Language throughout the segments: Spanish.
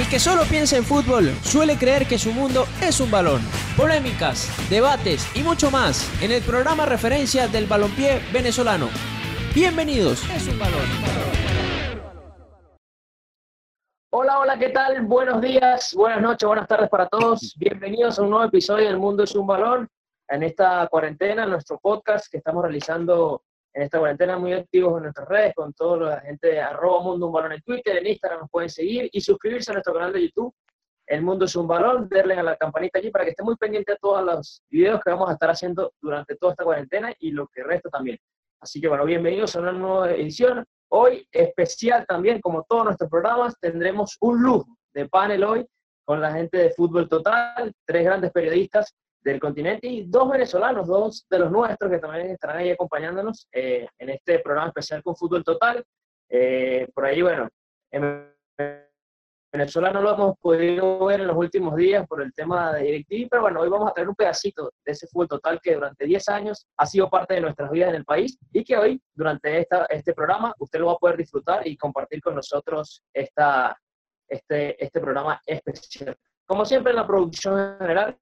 El que solo piensa en fútbol suele creer que su mundo es un balón. Polémicas, debates y mucho más en el programa referencia del balompié venezolano. Bienvenidos. Es un balón. Hola, hola, ¿qué tal? Buenos días, buenas noches, buenas tardes para todos. Bienvenidos a un nuevo episodio del Mundo es un balón. En esta cuarentena, nuestro podcast que estamos realizando en esta cuarentena muy activos en nuestras redes, con toda la gente de arroba mundo un balón en Twitter, en Instagram nos pueden seguir y suscribirse a nuestro canal de YouTube, El Mundo es un balón, darle a la campanita allí para que esté muy pendiente de todos los videos que vamos a estar haciendo durante toda esta cuarentena y lo que resta también. Así que bueno, bienvenidos a una nueva edición. Hoy especial también, como todos nuestros programas, tendremos un lujo de panel hoy con la gente de Fútbol Total, tres grandes periodistas del continente y dos venezolanos, dos de los nuestros que también estarán ahí acompañándonos eh, en este programa especial con Fútbol Total. Eh, por ahí, bueno, en Venezuela no lo hemos podido ver en los últimos días por el tema de DirecTV, pero bueno, hoy vamos a tener un pedacito de ese Fútbol Total que durante 10 años ha sido parte de nuestras vidas en el país y que hoy, durante esta, este programa, usted lo va a poder disfrutar y compartir con nosotros esta, este, este programa especial. Como siempre, en la producción general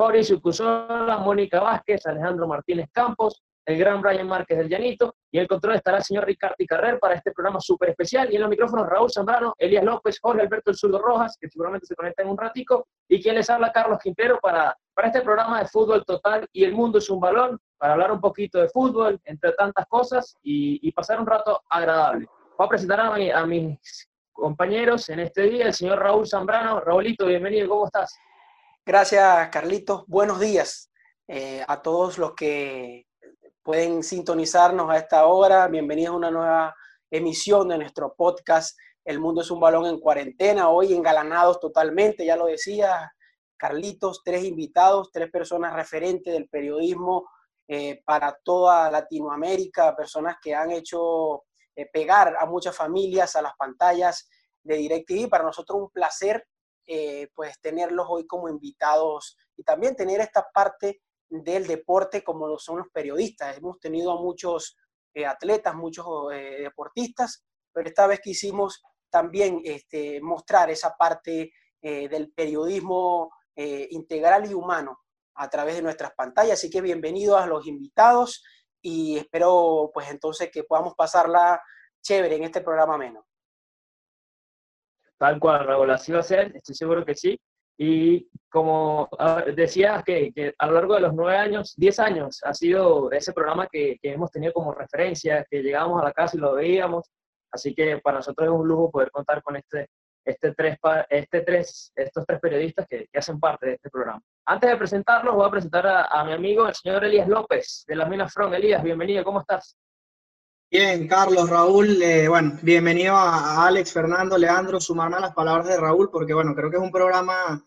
Fabricio Cusola, Mónica Vázquez, Alejandro Martínez Campos, el gran Brian Márquez del Llanito, y en el control estará el señor Ricardo Carrer para este programa súper especial, y en los micrófonos Raúl Zambrano, Elías López, Jorge Alberto El Zurdo Rojas, que seguramente se conecta en un ratico, y quien les habla, Carlos Quintero, para, para este programa de fútbol total y el mundo es un balón, para hablar un poquito de fútbol, entre tantas cosas, y, pasar un rato agradable. Voy a presentar a, a mis compañeros en este día, el señor Raúl Zambrano. Raúlito, bienvenido, ¿cómo estás? Gracias, Carlitos. Buenos días eh, a todos los que pueden sintonizarnos a esta hora. Bienvenidos a una nueva emisión de nuestro podcast El Mundo es un Balón en Cuarentena. Hoy engalanados totalmente, ya lo decía Carlitos, tres invitados, tres personas referentes del periodismo eh, para toda Latinoamérica, personas que han hecho eh, pegar a muchas familias a las pantallas de DirecTV. Para nosotros un placer eh, pues tenerlos hoy como invitados y también tener esta parte del deporte como lo son los periodistas. Hemos tenido a muchos eh, atletas, muchos eh, deportistas, pero esta vez quisimos también este, mostrar esa parte del periodismo integral y humano a través de nuestras pantallas. Así que bienvenidos a los invitados y espero pues entonces que podamos pasarla chévere en este programa menos. Tal cual, Raúl, así va a ser, estoy seguro que sí. Y como decías que, a lo largo de los nueve años, diez años, ha sido ese programa que, que, hemos tenido como referencia, que llegábamos a la casa y lo veíamos. Así que para nosotros es un lujo poder contar con este, este tres, este tres, estos tres periodistas que, que hacen parte de este programa. Antes de presentarlos, voy a presentar a, a mi amigo, el señor Elías López, de las Minas Front. Elías, bienvenido, ¿cómo estás? Bien, Carlos, Raúl, eh, bueno, bienvenido a Alex, Fernando, Leandro, sumarme a las palabras de Raúl, porque bueno, creo que es un programa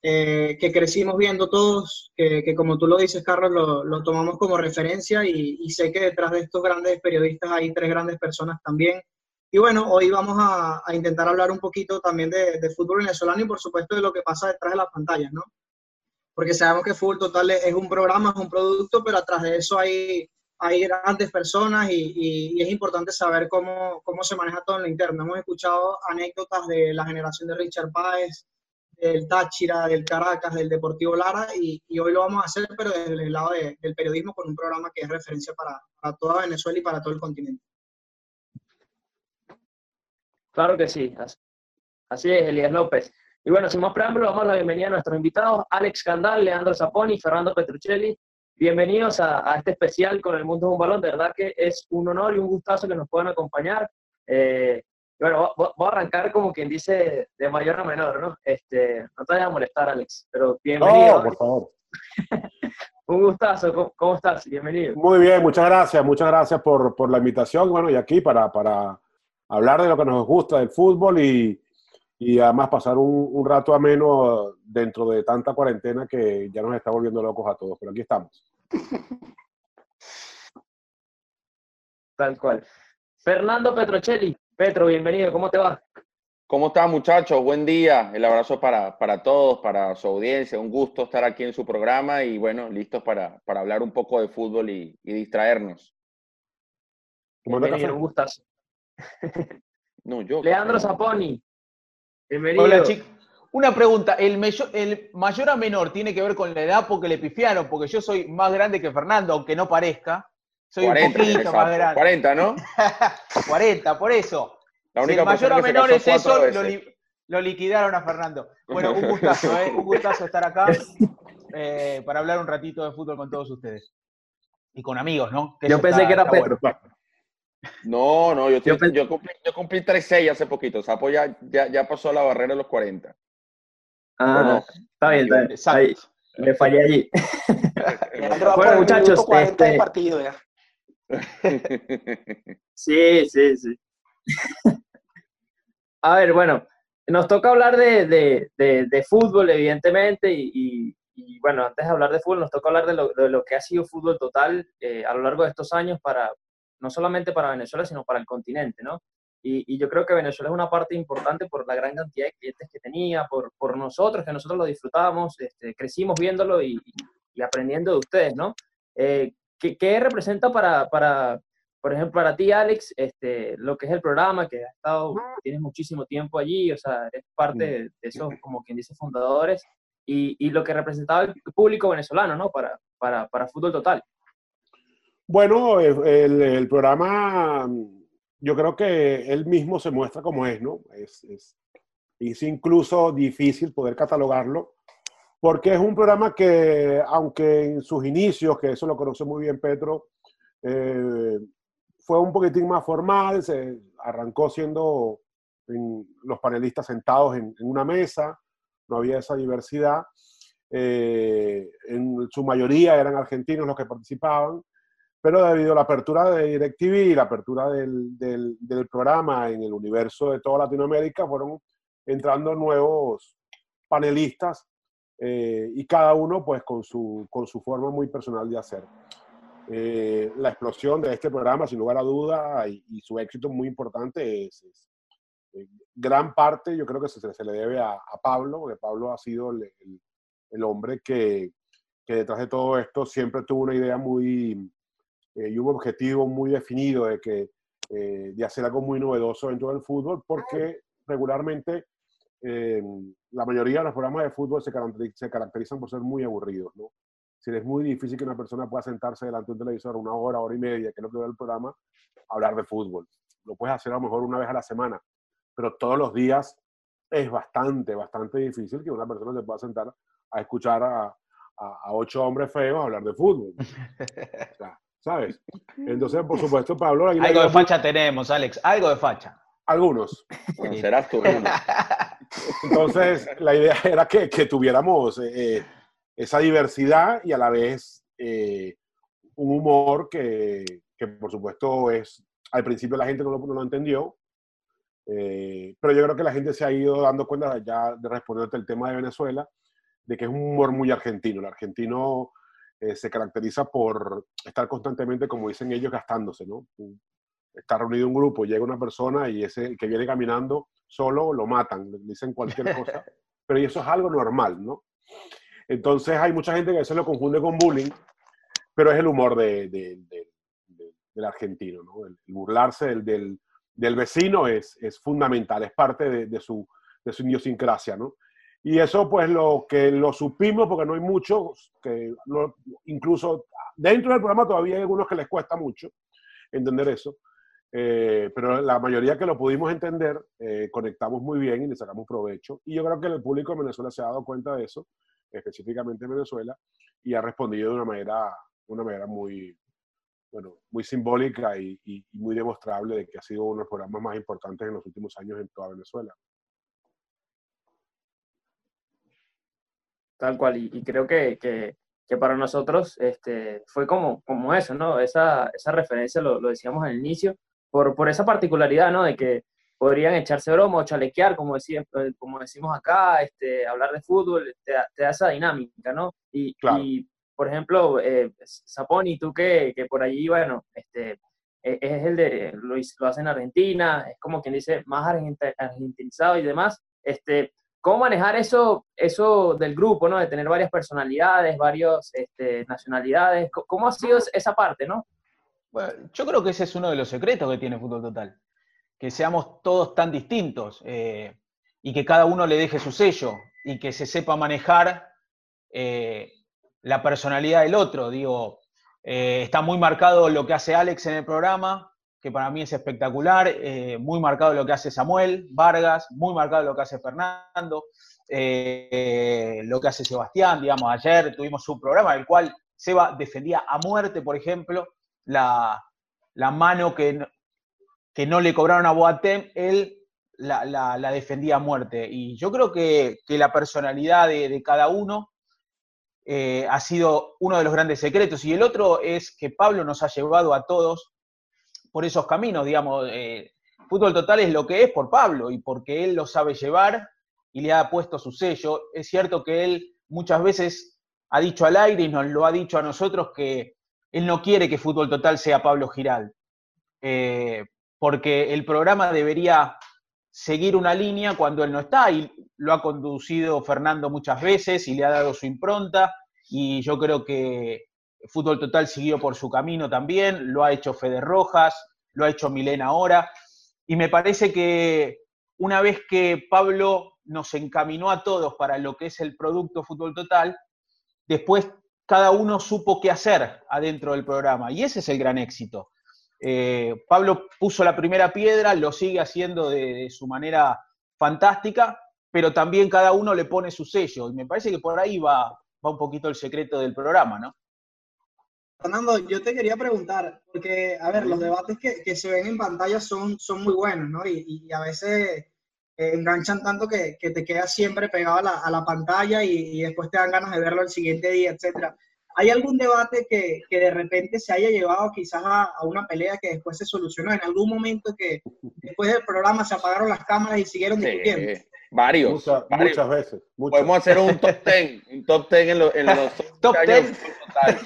eh, que crecimos viendo todos, que, como tú lo dices, Carlos, lo, tomamos como referencia y, sé que detrás de estos grandes periodistas hay tres grandes personas también. Y bueno, hoy vamos a, intentar hablar un poquito también de, de, fútbol venezolano y por supuesto de lo que pasa detrás de las pantallas, ¿no? Porque sabemos que Fútbol Total es un programa, es un producto, pero atrás de eso hay hay grandes personas y, es importante saber cómo, cómo, se maneja todo en lo interno. Hemos escuchado anécdotas de la generación de Richard Páez, del Táchira, del Caracas, del Deportivo Lara y, hoy lo vamos a hacer, pero desde el lado del periodismo con un programa que es referencia para, toda Venezuela y para todo el continente. Claro que sí, así es, Elías López. Y bueno, sin más preámbulo, vamos a la bienvenida a nuestros invitados, Alex Candal, Leandro Zaponi, Fernando Petruccelli, Bienvenidos a, este especial con el Mundo de un Balón. De verdad que es un honor y un gustazo que nos puedan acompañar. Eh, bueno, voy a arrancar como quien dice de mayor a menor, ¿no? Este, no te vayas a molestar, Alex, pero bienvenido. No, por favor. un gustazo, ¿Cómo, estás? Bienvenido. Muy bien, muchas gracias, muchas gracias por, por la invitación. Bueno, y aquí para, para hablar de lo que nos gusta del fútbol y, y además pasar un, un, rato ameno dentro de tanta cuarentena que ya nos está volviendo locos a todos, pero aquí estamos. Tal cual. Fernando Petrocelli. Petro, bienvenido, ¿cómo te va? ¿Cómo están muchachos? Buen día. El abrazo para, para todos, para su audiencia. Un gusto estar aquí en su programa y bueno, listos para, para hablar un poco de fútbol y, y distraernos. Bienvenido, un gustazo. No, yo. Leandro Zaponi. Bienvenido. Hola, chicos. Una pregunta, ¿el mayor, ¿el mayor a menor tiene que ver con la edad porque le pifiaron? Porque yo soy más grande que Fernando, aunque no parezca. Soy 40, un poquito exacto. más grande. 40, ¿no? 40, por eso. La Si única el mayor a menor es eso, lo, veces. li- lo liquidaron a Fernando. Bueno, un gustazo, ¿eh? Un gustazo estar acá eh, para hablar un ratito de fútbol con todos ustedes. Y con amigos, ¿no? Yo pensé está- que era Petro. bueno. No, no, yo, estoy- Yo cumplí, yo cumplí 3-6 hace poquito. Sapo ya, ya, ya pasó la barrera de los 40. Ah, No, está bien, está bien. Exacto. Ahí, me fallé allí. Bueno, muchachos, minuto 40 del este- partido ya. Sí, sí, sí. A ver, bueno, nos toca hablar de, de- de- de fútbol, evidentemente, y, y- y, bueno, antes de hablar de fútbol, nos toca hablar de lo, de lo que ha sido fútbol total eh, a lo largo de estos años, para, no solamente para Venezuela, sino para el continente, ¿no? Y, y yo creo que Venezuela es una parte importante por la gran cantidad de clientes que tenía, por, por nosotros, que nosotros lo disfrutábamos, este, crecimos viéndolo y, y aprendiendo de ustedes, ¿no? Eh, ¿qué, qué representa para, para, por ejemplo, para ti, Alex, este, lo que es el programa, que has estado, tienes muchísimo tiempo allí, o sea, eres parte de, esos, como quien dice, fundadores, y, y lo que representaba el público venezolano, ¿no? Para, para, para Fútbol Total. Bueno, el- el programa, yo creo que él mismo se muestra como es, ¿no? Es, incluso difícil poder catalogarlo, porque es un programa que, aunque en sus inicios, que eso lo conoce muy bien Petro, eh, fue un poquitín más formal, se arrancó siendo en- los panelistas sentados en, en una mesa, no había esa diversidad. eh, en su mayoría eran argentinos los que participaban, pero debido a la apertura de DirecTV y la apertura del, del, del programa en el universo de toda Latinoamérica, fueron entrando nuevos panelistas eh, y cada uno pues con su, con su forma muy personal de hacer. Eh, la explosión de este programa, sin lugar a duda, y, y su éxito muy importante es, es, eh, gran parte, yo creo que se, se le debe a, a Pablo, porque Pablo ha sido el, el- el hombre que, que detrás de todo esto siempre tuvo una idea muy eh, y un objetivo muy definido de, que, eh, de hacer algo muy novedoso dentro del fútbol, porque regularmente eh, la mayoría de los programas de fútbol se, caracteri- se caracterizan por ser muy aburridos, ¿no? Si es muy difícil que una persona pueda sentarse delante de un televisor una hora, hora y media, que es lo que ve el programa, a hablar de fútbol. Lo puedes hacer a lo mejor una vez a la semana, pero todos los días es bastante, bastante difícil que una persona se pueda sentar a escuchar a, a- a ocho hombres feos hablar de fútbol. O sea, ¿Sabes? Entonces, por supuesto, Pablo... la Algo de fue- facha tenemos, Alex, algo de facha. Algunos. Bueno, serás tú. uno. Entonces, la idea era que, que tuviéramos eh, esa diversidad y a la vez eh, un humor que, que, por supuesto, es al principio la gente no lo, no lo entendió, eh, pero yo creo que la gente se ha ido dando cuenta ya de responderte el tema de Venezuela, de que es un humor muy argentino. El argentino eh, se caracteriza por estar constantemente, como dicen ellos, gastándose, ¿no? Está reunido un grupo, llega una persona y ese que viene caminando solo lo matan, le dicen cualquier cosa, pero eso es algo normal, ¿no? Entonces hay mucha gente que a veces lo confunde con bullying, pero es el humor de, de- de- de- del argentino, ¿no? El, burlarse del, del- del vecino es, es fundamental, es parte de, de su, de su idiosincrasia, ¿no? Y eso pues lo que lo supimos, porque no hay muchos, que incluso dentro del programa todavía hay algunos que les cuesta mucho entender eso, eh, pero la mayoría que lo pudimos entender, eh, conectamos muy bien y le sacamos provecho. Y yo creo que el público de Venezuela se ha dado cuenta de eso, específicamente en Venezuela, y ha respondido de una manera, una manera muy, bueno, muy simbólica y- y muy demostrable de que ha sido uno de los programas más importantes en los últimos años en toda Venezuela. Tal cual, y, y creo que, que- que para nosotros este, fue como, como eso, ¿no? Esa, esa referencia, lo, lo decíamos al inicio, por, por esa particularidad, ¿no? De que podrían echarse broma o chalequear, como, decía, eh, como decimos acá, este, hablar de fútbol, te, da- te da esa dinámica, ¿no? Y, Claro. y, por ejemplo, eh, Saponi, tú que, que por allí, bueno, este, e- es el de, lo, lo hace en Argentina, es como quien dice, más argentinizado y demás, este, ¿Cómo manejar eso, eso del grupo, ¿no? De tener varias personalidades, varias este, nacionalidades. ¿Cómo ha sido esa parte, no? Bueno, yo creo que ese es uno de los secretos que tiene Fútbol Total, que seamos todos tan distintos. Eh, y que cada uno le deje su sello y que se sepa manejar eh, la personalidad del otro. Digo, eh, está muy marcado lo que hace Alex en el programa, que para mí es espectacular, eh, muy marcado lo que hace Samuel Vargas, muy marcado lo que hace Fernando, lo que hace Sebastián, digamos, ayer tuvimos un programa en el cual Seba defendía a muerte, por ejemplo, la, mano que, que no le cobraron a Boatem, él la, defendía a muerte. Y yo creo que, la personalidad de, cada uno eh, ha sido uno de los grandes secretos. Y el otro es que Pablo nos ha llevado a todos por esos caminos, digamos. Eh, fútbol total es lo que es por Pablo y porque él lo sabe llevar y le ha puesto su sello. Es cierto que él muchas veces ha dicho al aire y nos lo ha dicho a nosotros que él no quiere que Fútbol Total sea Pablo Giral, eh, porque el programa debería seguir una línea cuando él no está y lo ha conducido Fernando muchas veces y le ha dado su impronta y yo creo que Fútbol Total siguió por su camino también, lo ha hecho Fede Rojas, lo ha hecho Milena ahora y me parece que una vez que Pablo nos encaminó a todos para lo que es el producto Fútbol Total, después cada uno supo qué hacer adentro del programa y ese es el gran éxito. Eh, Pablo puso la primera piedra, lo sigue haciendo de, su manera fantástica, pero también cada uno le pone su sello. Y me parece que por ahí va, va un poquito el secreto del programa, ¿no? Fernando, yo te quería preguntar, porque, a ver, los debates que, se ven en pantalla son, son muy buenos, ¿no? Y, a veces eh, enganchan tanto que, te quedas siempre pegado a la, pantalla y, y, después te dan ganas de verlo el siguiente día, etcétera. ¿Hay algún debate que, que, de repente se haya llevado quizás a, una pelea que después se solucionó? ¿En algún momento que después del programa se apagaron las cámaras y siguieron discutiendo? Varios, Muchas veces. Podemos hacer un top ten, un top ten en, los top ten.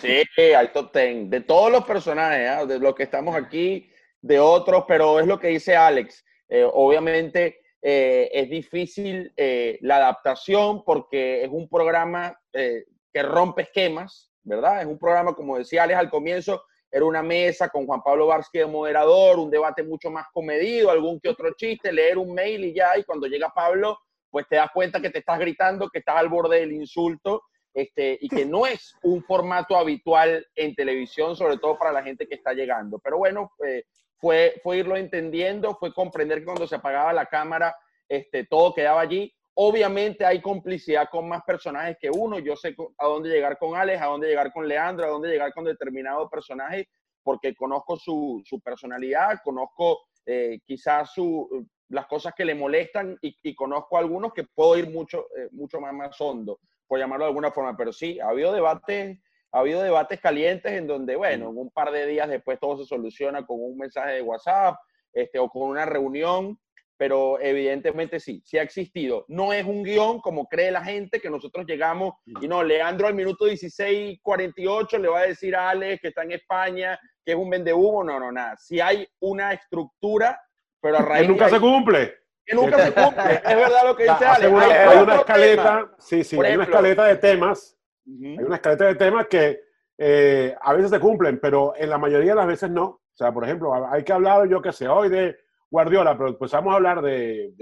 Sí, hay top ten de todos los personajes, ¿ah? de los que estamos aquí, de otros, pero es lo que dice Alex. Eh, obviamente eh, es difícil eh, la adaptación porque es un programa que rompe esquemas, ¿verdad? Es un programa, como decía Alex al comienzo, era una mesa con Juan Pablo Barsky de moderador, un debate mucho más comedido, algún que otro chiste, leer un mail y ya, y cuando llega Pablo, pues te das cuenta que te estás gritando, que estás al borde del insulto, este, y que no es un formato habitual en televisión, sobre todo para la gente que está llegando. Pero bueno, eh, fue, fue irlo entendiendo, fue comprender que cuando se apagaba la cámara, este, todo quedaba allí. Obviamente hay complicidad con más personajes que uno. Yo sé a dónde llegar con Alex, a dónde llegar con Leandro, a dónde llegar con determinado personaje, porque conozco su, personalidad, conozco eh, quizás su, las cosas que le molestan y, conozco algunos que puedo ir mucho, eh, mucho más, más hondo, por llamarlo de alguna forma. Pero sí, ha habido debates, ha habido debates calientes en donde, bueno, en un par de días después todo se soluciona con un mensaje de WhatsApp este, o con una reunión pero evidentemente sí, sí ha existido. No es un guion como cree la gente que nosotros llegamos y no, Leandro al minuto 16:48 le va a decir a Alex que está en España, que es un vendehumo, no, no, nada. Si hay una estructura, pero a raíz que nunca se cumple. Que nunca se cumple, es verdad lo que dice Alex. Hay, una escaleta, sí, sí, hay una escaleta de temas, hay una escaleta de temas que eh, a veces se cumplen, pero en la mayoría de las veces no. O sea, por ejemplo, hay que hablar, yo qué sé, hoy de Guardiola, pero empezamos a hablar de,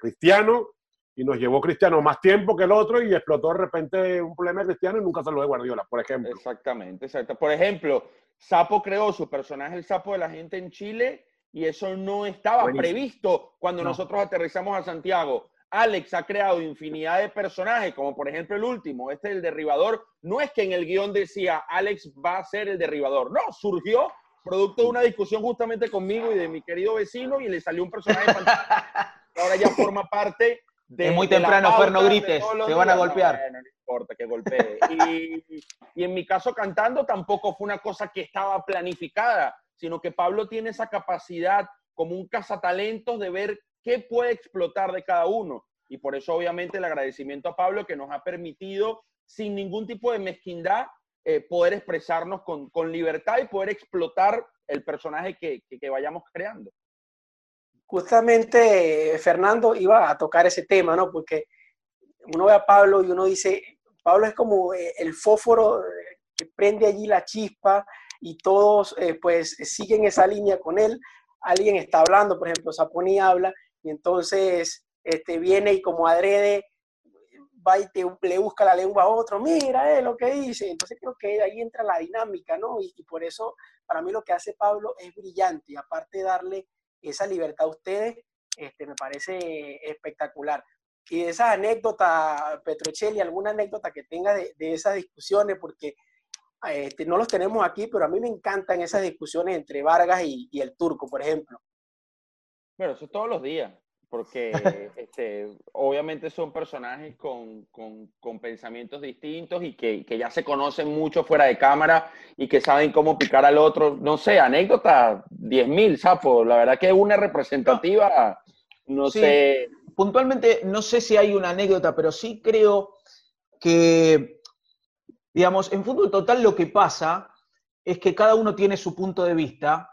Cristiano y nos llevó Cristiano más tiempo que el otro y explotó de repente un problema de Cristiano y nunca lo de Guardiola, por ejemplo. Exactamente, exacto. Por ejemplo, Sapo creó su personaje, el Sapo de la gente en Chile, y eso no estaba previsto cuando nosotros aterrizamos a Santiago. Alex ha creado infinidad de personajes, como por ejemplo el último, este el derribador. No es que en el guion decía Alex va a ser el derribador, no, surgió producto de una discusión justamente conmigo y de mi querido vecino y le salió un personaje que ahora ya forma parte de... Es muy temprano, Fer, no grites, te van a golpear. No, no, importa que golpee. Y, y en mi caso cantando tampoco fue una cosa que estaba planificada, sino que Pablo tiene esa capacidad como un cazatalentos de ver qué puede explotar de cada uno. Y por eso obviamente el agradecimiento a Pablo que nos ha permitido sin ningún tipo de mezquindad eh, poder expresarnos con, con, libertad y poder explotar el personaje que, que, vayamos creando. Justamente Fernando iba a tocar ese tema, ¿no? Porque uno ve a Pablo y uno dice, Pablo es como eh, el fósforo que prende allí la chispa y todos eh, pues siguen esa línea con él. Alguien está hablando, por ejemplo, Saponi habla y entonces este, viene y como adrede va y le busca la lengua a otro, mira eh, lo que dice. Entonces creo que ahí entra la dinámica, ¿no? Y, por eso para mí lo que hace Pablo es brillante. Y aparte de darle esa libertad a ustedes, este, me parece espectacular. Y esa anécdota, Petrocelli, alguna anécdota que tenga de, esas discusiones, porque este, no los tenemos aquí, pero a mí me encantan esas discusiones entre Vargas y, el turco, por ejemplo. Bueno, eso es todos los días porque este, obviamente son personajes con, con, con pensamientos distintos y que, que, ya se conocen mucho fuera de cámara y que saben cómo picar al otro. No sé, anécdota, 10.000, Sapo. La verdad que es una representativa, no sé. Puntualmente, no sé si hay una anécdota, pero sí creo que, digamos, en fútbol total lo que pasa es que cada uno tiene su punto de vista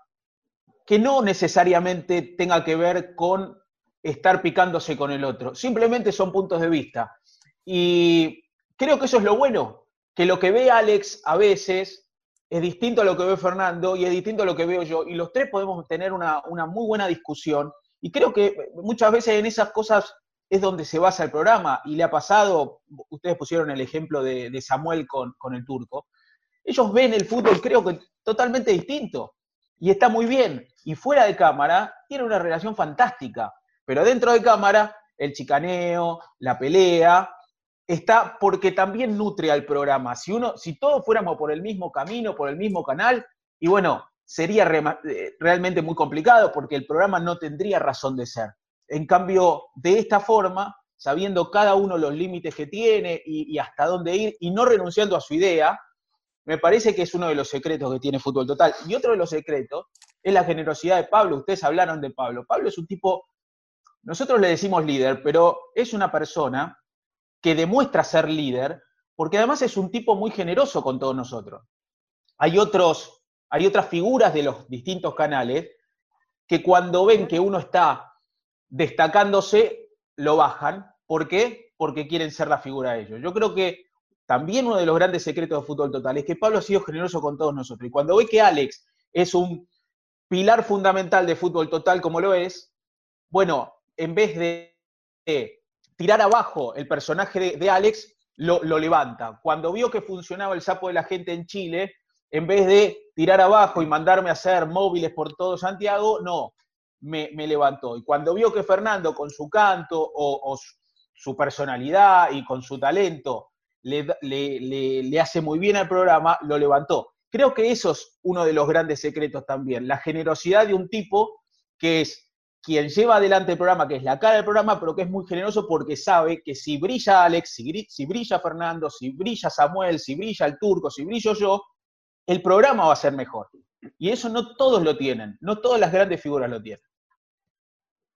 que no necesariamente tenga que ver con estar picándose con el otro. Simplemente son puntos de vista. Y creo que eso es lo bueno, que lo que ve Alex a veces es distinto a lo que ve Fernando y es distinto a lo que veo yo. Y los tres podemos tener una, muy buena discusión. Y creo que muchas veces en esas cosas es donde se basa el programa. Y le ha pasado, ustedes pusieron el ejemplo de, Samuel con, con el turco. Ellos ven el fútbol, creo que totalmente distinto. Y está muy bien. Y fuera de cámara, tiene una relación fantástica. Pero dentro de cámara, el chicaneo, la pelea, está porque también nutre al programa. Si, uno, si todos fuéramos por el mismo camino, por el mismo canal, y bueno, sería eh, realmente muy complicado porque el programa no tendría razón de ser. En cambio, de esta forma, sabiendo cada uno los límites que tiene y, y, hasta dónde ir y no renunciando a su idea, me parece que es uno de los secretos que tiene Fútbol Total. Y otro de los secretos es la generosidad de Pablo. Ustedes hablaron de Pablo. Pablo es un tipo nosotros le decimos líder, pero es una persona que demuestra ser líder porque además es un tipo muy generoso con todos nosotros. Hay, otros, hay otras figuras de los distintos canales que cuando ven que uno está destacándose, lo bajan. ¿Por qué? Porque quieren ser la figura de ellos. Yo creo que también uno de los grandes secretos de fútbol total es que Pablo ha sido generoso con todos nosotros. Y cuando ve que Alex es un pilar fundamental de fútbol total como lo es, bueno, en vez de tirar abajo el personaje de, Alex, lo, levanta. Cuando vio que funcionaba el sapo de la gente en Chile, en vez de tirar abajo y mandarme a hacer móviles por todo Santiago, no, me, levantó. Y cuando vio que Fernando con su canto o, su personalidad y con su talento le, le, hace muy bien al programa, lo levantó. Creo que eso es uno de los grandes secretos también, la generosidad de un tipo que es quien lleva adelante el programa, que es la cara del programa, pero que es muy generoso porque sabe que si brilla Alex, si, brilla Fernando, si brilla Samuel, si brilla el turco, si brillo yo, el programa va a ser mejor. Y eso no todos lo tienen, no todas las grandes figuras lo tienen.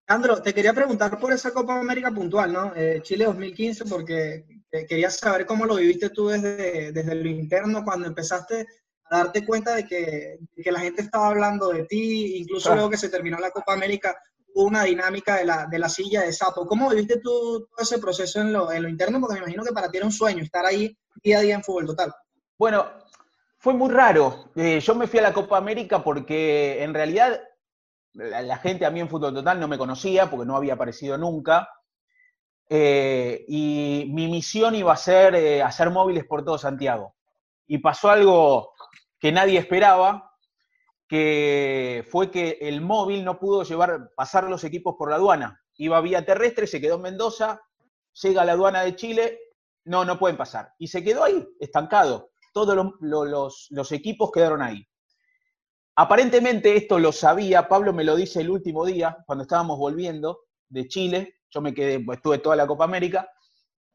Andro, te quería preguntar por esa Copa América puntual, ¿no? Eh, Chile 2015, porque quería saber cómo lo viviste tú desde, desde lo interno cuando empezaste a darte cuenta de que, que la gente estaba hablando de ti, incluso luego que se terminó la Copa América, una dinámica de la, de la silla de sapo. ¿Cómo viviste tú todo ese proceso en lo, en lo interno? Porque me imagino que para ti era un sueño estar ahí día a día en fútbol total. Bueno, fue muy raro. Eh, yo me fui a la Copa América porque en realidad la, gente a mí en fútbol total no me conocía porque no había aparecido nunca. Eh, y mi misión iba a ser eh, hacer móviles por todo Santiago. Y pasó algo que nadie esperaba, que fue que el móvil no pudo llevar, pasar los equipos por la aduana. Iba vía terrestre, se quedó en Mendoza, llega a la aduana de Chile, no, no pueden pasar. Y se quedó ahí, estancado. Todos los, los equipos quedaron ahí. Aparentemente esto lo sabía, Pablo me lo dice el último día, cuando estábamos volviendo de Chile, yo me quedé, pues, estuve toda la Copa América,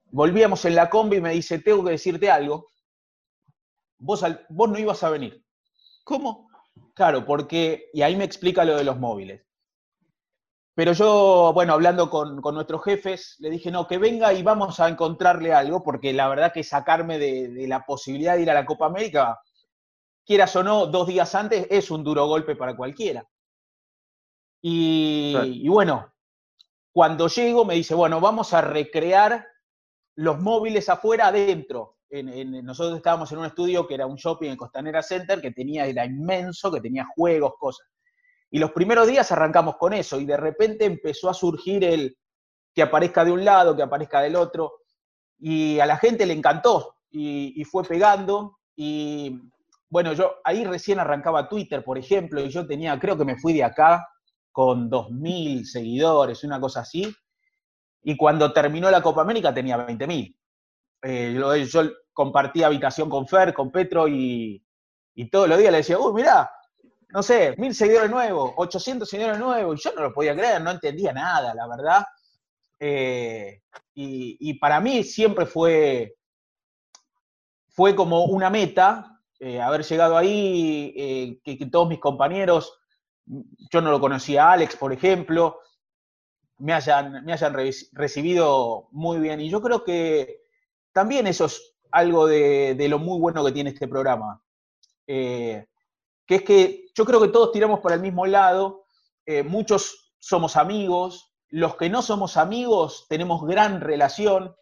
volvíamos en la combi y me dice, tengo que decirte algo, vos, vos no ibas a venir. ¿Cómo? Claro, porque, y ahí me explica lo de los móviles. Pero yo, bueno, hablando con, nuestros jefes, le dije, no, que venga y vamos a encontrarle algo, porque la verdad que sacarme de, la posibilidad de ir a la Copa América, quieras o no, dos días antes, es un duro golpe para cualquiera. Y, y bueno, cuando llego me dice, bueno, vamos a recrear los móviles afuera adentro nosotros estábamos en un estudio que era un shopping en Costanera Center, que tenía, era inmenso, que tenía juegos, cosas. Y los primeros días arrancamos con eso, y de repente empezó a surgir el, que aparezca de un lado, que aparezca del otro. Y a la gente le encantó y, y fue pegando. Y bueno, yo ahí recién arrancaba Twitter, por ejemplo, y yo tenía, creo que me fui de acá con 2.000 seguidores, una cosa así. Y cuando terminó la Copa América tenía 20.000. Eh, yo, yo compartía habitación con Fer, con Petro y, y todos los días le decía, uy, mirá, no sé, mil seguidores nuevos, 800 seguidores nuevos, y yo no lo podía creer, no entendía nada, la verdad. Eh, y, y, para mí siempre fue, fue como una meta eh, haber llegado ahí, que, que, todos mis compañeros, yo no lo conocía a Alex, por ejemplo, me hayan, me hayan re recibido muy bien. Y yo creo que también eso es algo de, lo muy bueno que tiene este programa. Eh, que es que yo creo que todos tiramos por el mismo lado, eh, muchos somos amigos, los que no somos amigos tenemos gran relación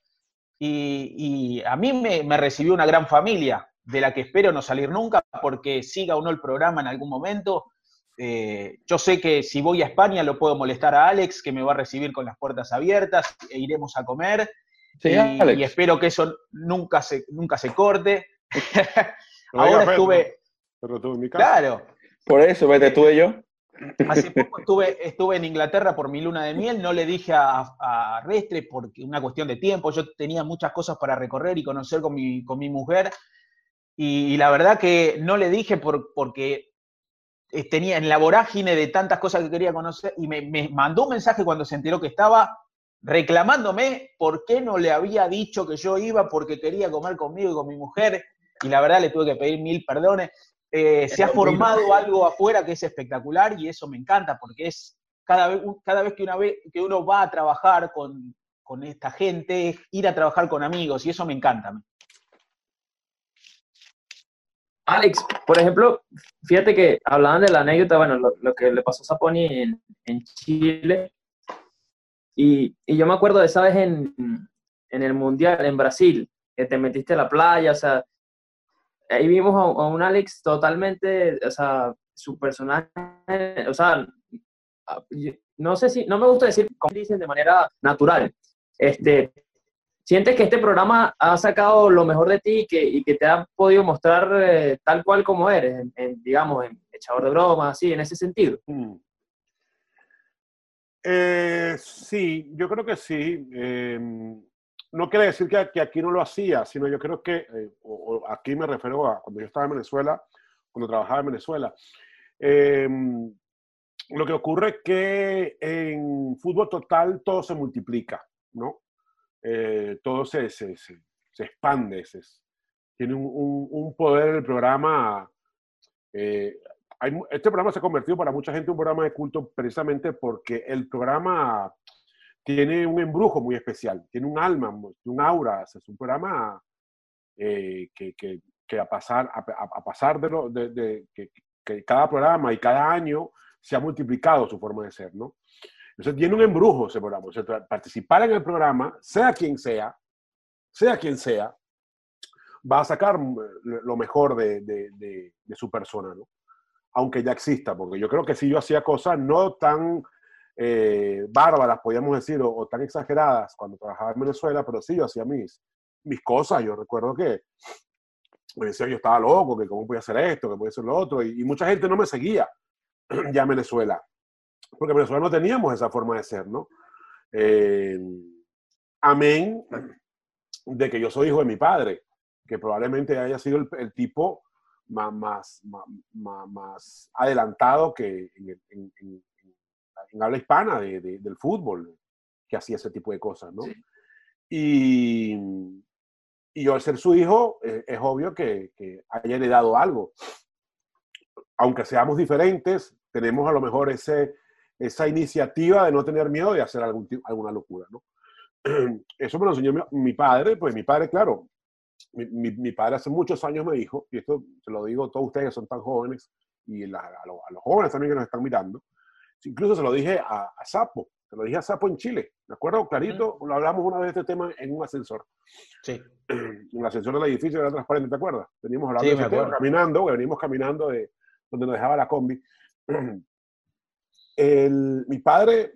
y, a mí me, me, recibió una gran familia de la que espero no salir nunca porque siga o no el programa en algún momento. Eh, yo sé que si voy a España lo puedo molestar a Alex, que me va a recibir con las puertas abiertas e iremos a comer. Sí, y, y, espero que eso nunca se, nunca se corte. Ahora estuve... Pero tú en mi casa. Claro. Por eso, vete tú y yo. Hace poco estuve, estuve en Inglaterra por mi luna de miel, no le dije a, a Restre porque una cuestión de tiempo, yo tenía muchas cosas para recorrer y conocer con mi, con mi mujer, y, y, la verdad que no le dije por, porque tenía en la vorágine de tantas cosas que quería conocer, y me, me mandó un mensaje cuando se enteró que estaba reclamándome por qué no le había dicho que yo iba porque quería comer conmigo y con mi mujer, y la verdad le tuve que pedir mil perdones. Eh, se ha formado algo afuera que es espectacular y eso me encanta porque es cada vez, cada vez, que, una vez que uno va a trabajar con, con esta gente, es ir a trabajar con amigos y eso me encanta. Alex, por ejemplo, fíjate que hablaban de la anécdota, bueno, lo, lo que le pasó a Saponi en, en Chile, y, y, yo me acuerdo de esa vez en, en el Mundial, en Brasil, que te metiste a la playa, o sea, ahí vimos a, a, un Alex totalmente, o sea, su personaje, o sea, no sé si, no me gusta decir como dicen de manera natural. Este, ¿Sientes que este programa ha sacado lo mejor de ti y que, y que te ha podido mostrar eh, tal cual como eres, en, en, digamos, en echador de bromas, así, en ese sentido? Eh, sí, yo creo que sí. Eh, no quiere decir que, aquí no lo hacía, sino yo creo que, eh, o, aquí me refiero a cuando yo estaba en Venezuela, cuando trabajaba en Venezuela. Eh, lo que ocurre es que en fútbol total todo se multiplica, ¿no? Todo se, se, se, se expande, tiene un, un, un, poder el programa. Hay, este programa se ha convertido para mucha gente en un programa de culto precisamente porque el programa tiene un embrujo muy especial, tiene un alma, un aura, es un programa eh, que, a pasar, a, pasar de, que, cada programa y cada año se ha multiplicado su forma de ser, ¿no? Entonces tiene un embrujo ese programa, o sea, participar en el programa, sea quien sea, sea quien sea, va a sacar lo mejor de, de su persona, ¿no? Aunque ya exista, porque yo creo que si yo hacía cosas no tan eh, bárbaras, podríamos decir, o, o, tan exageradas cuando trabajaba en Venezuela, pero sí, yo hacía mis, mis cosas. Yo recuerdo que me decía yo estaba loco, que cómo podía hacer esto, que podía hacer lo otro, y, y, mucha gente no me seguía ya en Venezuela, porque en Venezuela no teníamos esa forma de ser, ¿no? Eh, amén de que yo soy hijo de mi padre, que probablemente haya sido el, el tipo más, más, más, más, adelantado que en, en, en en habla hispana de, de, del fútbol que hacía ese tipo de cosas, ¿no? Sí. Y, y, yo al ser su hijo, eh, es obvio que, que, haya heredado algo. Aunque seamos diferentes, tenemos a lo mejor ese, esa iniciativa de no tener miedo de hacer algún, alguna locura, ¿no? Eso me lo enseñó mi, mi padre, pues mi padre, claro, mi, mi, mi, padre hace muchos años me dijo, y esto se lo digo a todos ustedes que son tan jóvenes, y la, a, lo, a, los jóvenes también que nos están mirando, Incluso se lo dije a, a Sapo, se lo dije a Sapo en Chile. ¿Me acuerdo? Clarito, mm. lo hablamos una vez de este tema en un ascensor. Sí. En el ascensor del edificio era transparente, ¿te acuerdas? Veníamos hablando sí, de tema, caminando, venimos caminando de donde nos dejaba la combi. El, mi padre,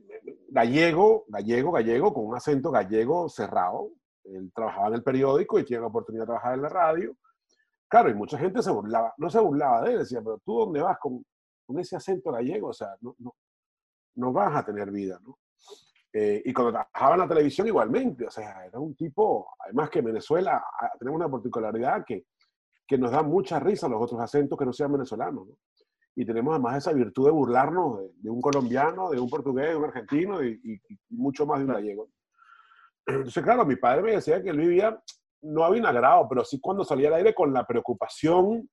gallego, gallego, gallego, con un acento gallego cerrado. Él trabajaba en el periódico y tiene la oportunidad de trabajar en la radio. Claro, y mucha gente se burlaba, no se burlaba de él, decía, pero tú dónde vas con, con ese acento gallego, o sea, no, no, no vas a tener vida, ¿no? Eh, y cuando trabajaba en la televisión igualmente, o sea, era un tipo, además que Venezuela tenemos una particularidad que, que nos da mucha risa los otros acentos que no sean venezolanos, ¿no? Y tenemos además esa virtud de burlarnos de, un colombiano, de un portugués, de un argentino y, y, mucho más de un gallego. Entonces, claro, mi padre me decía que él vivía, no había agrado, pero sí cuando salía al aire con la preocupación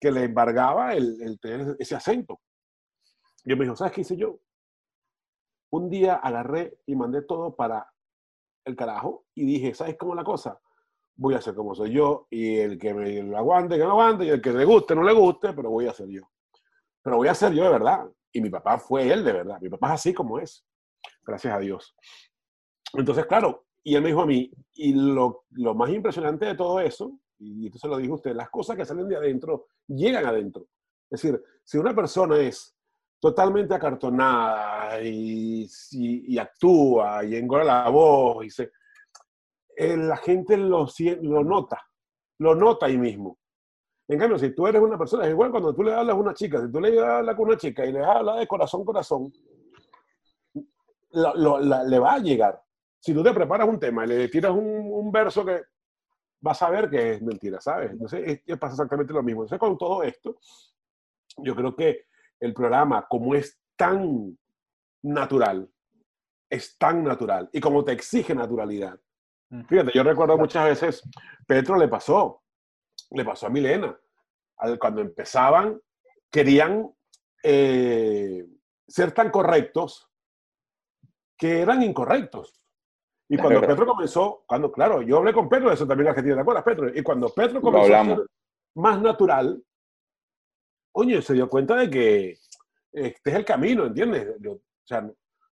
que le embargaba el, tener ese acento. Yo me dijo, ¿sabes qué hice yo? Un día agarré y mandé todo para el carajo y dije, ¿sabes cómo la cosa? Voy a hacer como soy yo y el que me lo aguante, que no aguante y el que le guste, no le guste, pero voy a ser yo. Pero voy a ser yo de verdad. Y mi papá fue él de verdad. Mi papá es así como es. Gracias a Dios. Entonces, claro, y él me dijo a mí, y lo, más impresionante de todo eso, y esto se lo dijo usted, las cosas que salen de adentro llegan adentro. Es decir, si una persona es totalmente acartonada y, y, actúa y engola la voz y se, eh, la gente lo, lo nota, lo nota ahí mismo. En cambio, si tú eres una persona, es igual cuando tú le hablas a una chica, si tú le hablas con una chica y le hablas de corazón, corazón, le va a llegar. Si tú te preparas un tema y le tiras un, un verso que vas a ver que es mentira, ¿sabes? Entonces, pasa exactamente lo mismo. Entonces, con todo esto, yo creo que el programa, como es tan natural, es tan natural y como te exige naturalidad. Fíjate, yo recuerdo muchas veces, Petro le pasó, le pasó a Milena. Cuando empezaban, querían eh, ser tan correctos que eran incorrectos. Y cuando Petro comenzó, cuando, claro, yo hablé con Petro de eso también, Argentina, ¿te acuerdas, Petro? Y cuando Petro comenzó a ser más natural, oye, se dio cuenta de que este es el camino, ¿entiendes? o sea,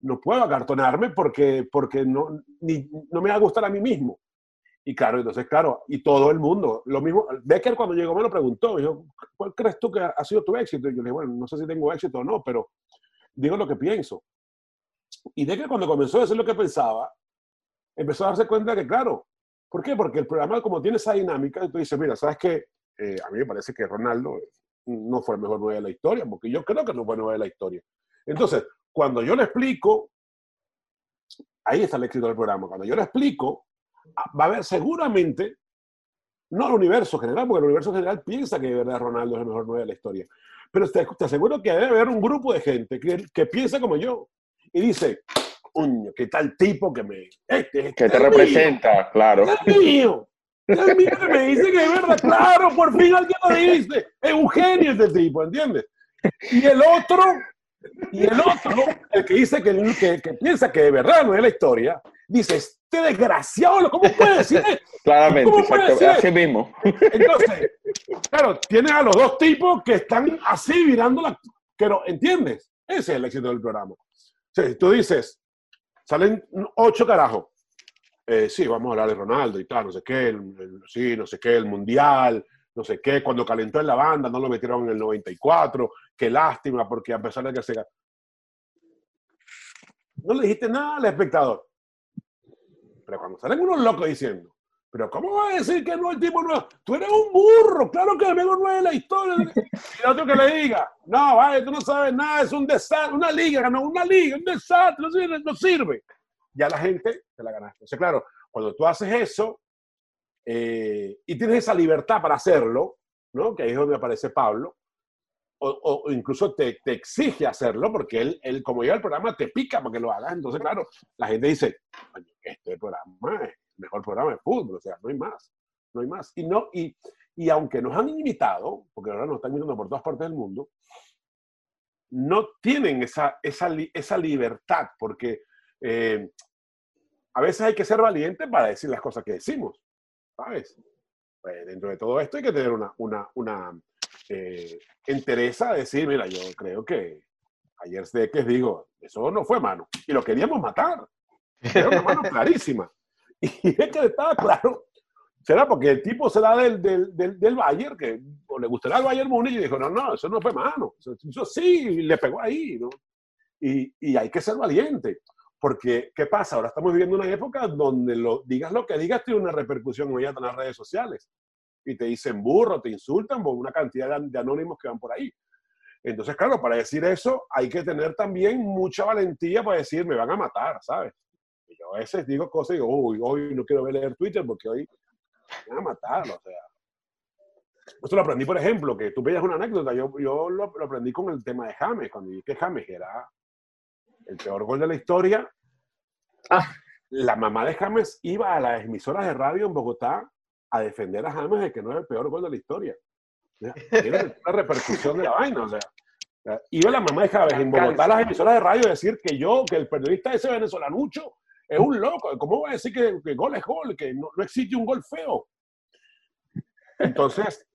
no, puedo acartonarme porque, porque no, ni, no me va a gustar a mí mismo. Y claro, entonces, claro, y todo el mundo, lo mismo, Becker cuando llegó me lo preguntó, dijo, ¿cuál crees tú que ha sido tu éxito? Y yo le dije, bueno, no sé si tengo éxito o no, pero digo lo que pienso. Y Becker cuando comenzó a decir lo que pensaba, empezó a darse cuenta que, claro, ¿por qué? Porque el programa como tiene esa dinámica, tú dices, mira, ¿sabes qué? Eh, a mí me parece que Ronaldo no fue el mejor 9 de la historia, porque yo creo que no fue el 9 de la historia. Entonces, cuando yo le explico, ahí está el éxito del programa, cuando yo le explico, ah, va a haber seguramente, no el universo general, porque el universo general piensa que de verdad Ronaldo es el mejor 9 de la historia, pero te, aseguro que debe haber un grupo de gente que, que piensa como yo y dice, coño, qué tal tipo que me... Este, que te representa, claro. Es mío. El mío que me dice que es verdad, claro, por fin alguien lo dice. Eugenio este tipo, ¿entiendes? Y el otro, y el otro, el que dice que, que, que piensa que de verdad no es la historia, dice, este desgraciado, ¿cómo puede decir esto? Claramente, exacto, así mismo. Entonces, claro, tienes a los dos tipos que están así mirando la... ¿entiendes? Ese es el éxito del programa. O sea, tú dices, salen ocho carajos, eh, sí, vamos a hablar de Ronaldo y tal, no sé qué, el, sí, no sé qué, el Mundial, no sé qué, cuando calentó en la banda, no lo metieron en el 94, qué lástima, porque a pesar de que se... No le dijiste nada al espectador. Pero cuando salen unos locos diciendo, pero ¿cómo va a decir que no el tipo no? Tú eres un burro, claro que el mejor no es la historia. Y otro que le diga, no, vale, tú no sabes nada, es un desastre, una liga, no, una liga, un desastre, no sirve. No sirve ya la gente te la ganaste. Entonces, claro, cuando tú haces eso eh, y tienes esa libertad para hacerlo, ¿no? que ahí es donde aparece Pablo, o, incluso te, te, exige hacerlo, porque él, él, como llega el programa, te pica para que lo hagas. Entonces, claro, la gente dice, este programa el mejor programa de fútbol, o sea, no hay más, no hay más. Y, no, y, y aunque nos han invitado, porque ahora nos están mirando por todas partes del mundo, no tienen esa, esa, esa libertad, porque eh, a veces hay que ser valiente para decir las cosas que decimos, ¿sabes? Pues dentro de todo esto hay que tener una, una, una eh, entereza de decir, mira, yo creo que ayer sé que digo, eso no fue mano. Y lo queríamos matar. Era una mano clarísima. Y es que estaba claro. Será porque el tipo se da del, del, del, del Bayern, que o le gustará el Bayern Múnich, y dijo, no, no, eso no fue mano. Eso, sí, le pegó ahí, ¿no? Y, y hay que ser valiente Porque, ¿qué pasa? Ahora estamos viviendo una época donde lo, digas lo que digas tiene una repercusión inmediata en las redes sociales. Y te dicen burro, te insultan por una cantidad de, de anónimos que van por ahí. Entonces, claro, para decir eso hay que tener también mucha valentía para decir, me van a matar, ¿sabes? Y yo a veces digo cosas y digo, uy, hoy no quiero ver leer Twitter porque hoy me van a matar, o sea. Esto lo aprendí, por ejemplo, que tú veías una anécdota, yo, yo lo, lo aprendí con el tema de James, cuando dije que James era el peor gol de la historia. Ah. La mamá de James iba a las emisoras de radio en Bogotá a defender a James de que no era el peor gol de la historia. Tiene la repercusión de la vaina, o sea. o sea, Iba la mamá de James en Bogotá a las emisoras de radio a decir que yo, que el periodista ese venezolanucho es un loco. ¿Cómo va a decir que, que gol es gol? Que no, no existe un gol feo. Entonces,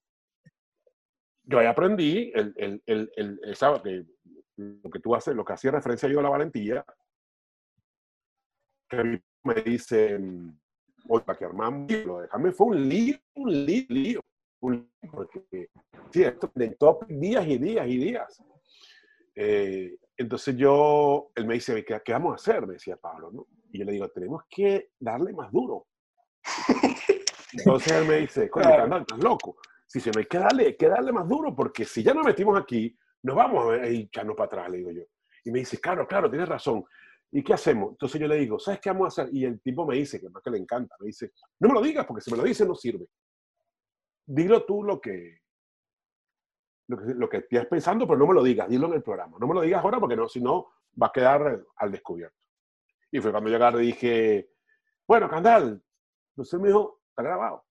yo ahí aprendí el, el, el, el, el- ¿sabes? Que lo que tú haces, lo que hacía referencia yo a la valentía, que me dicen, oye, para que armamos, lo de James fue un lío, un lío, lío, un lío, porque sí, esto de top días y días y días. Eh, entonces yo, él me dice, ¿qué, qué vamos a hacer? Me decía Pablo, ¿no? Y yo le digo, tenemos que darle más duro. Entonces él me dice, coño, Claro. Estás loco. Si se no hay que darle, hay que darle más duro, porque si ya nos metimos aquí, nos vamos a echarnos para atrás, le digo yo. Y me dice, claro, claro, tienes razón. ¿Y qué hacemos? Entonces yo le digo, ¿sabes qué vamos a hacer? Y el tipo me dice, que más que le encanta, me dice, no me lo digas, porque si me lo dices no sirve. Dilo tú lo que, lo que, lo que estés pensando, pero no me lo digas, dilo en el programa. No me lo digas ahora porque no, si no, va a quedar al descubierto. Y fue cuando yo agarré y dije, bueno, Candal, entonces me dijo, está grabado.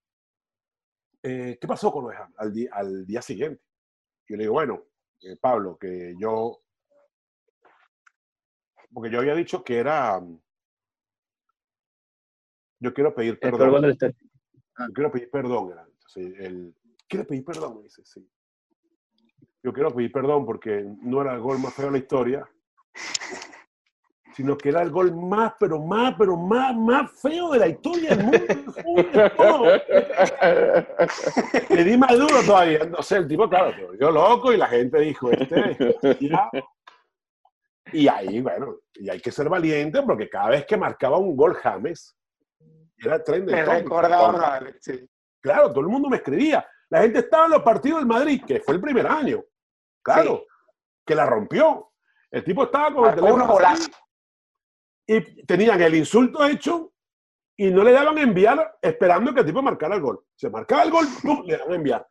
Eh, ¿Qué pasó con lo de Ham al, día, al día siguiente? Y yo le digo, bueno, eh, Pablo, que yo, porque yo había dicho que era, yo quiero pedir El perdón. la historia. Yo quiero pedir perdón. era. Entonces, él, ¿quiere pedir perdón? Me dice, sí. Yo quiero pedir perdón porque no era el gol más feo de la historia, sino que era el gol más, pero más, pero más, más feo de la historia del mundo. Le di más duro todavía. No sé, el tipo, claro, se volvió loco y la gente dijo, este, ya. Y ahí, bueno, y hay que ser valiente porque cada vez que marcaba un gol James, era tren de Me recordaba, sí. Claro, todo el mundo me escribía. La gente estaba en los partidos del Madrid, que fue el primer año. Claro, que la rompió. El tipo estaba con el unos teléfono así. Y tenían el insulto hecho y no le daban a enviar esperando que el tipo marcara el gol. Se marcaba el gol, ¡pum! le daban a enviar.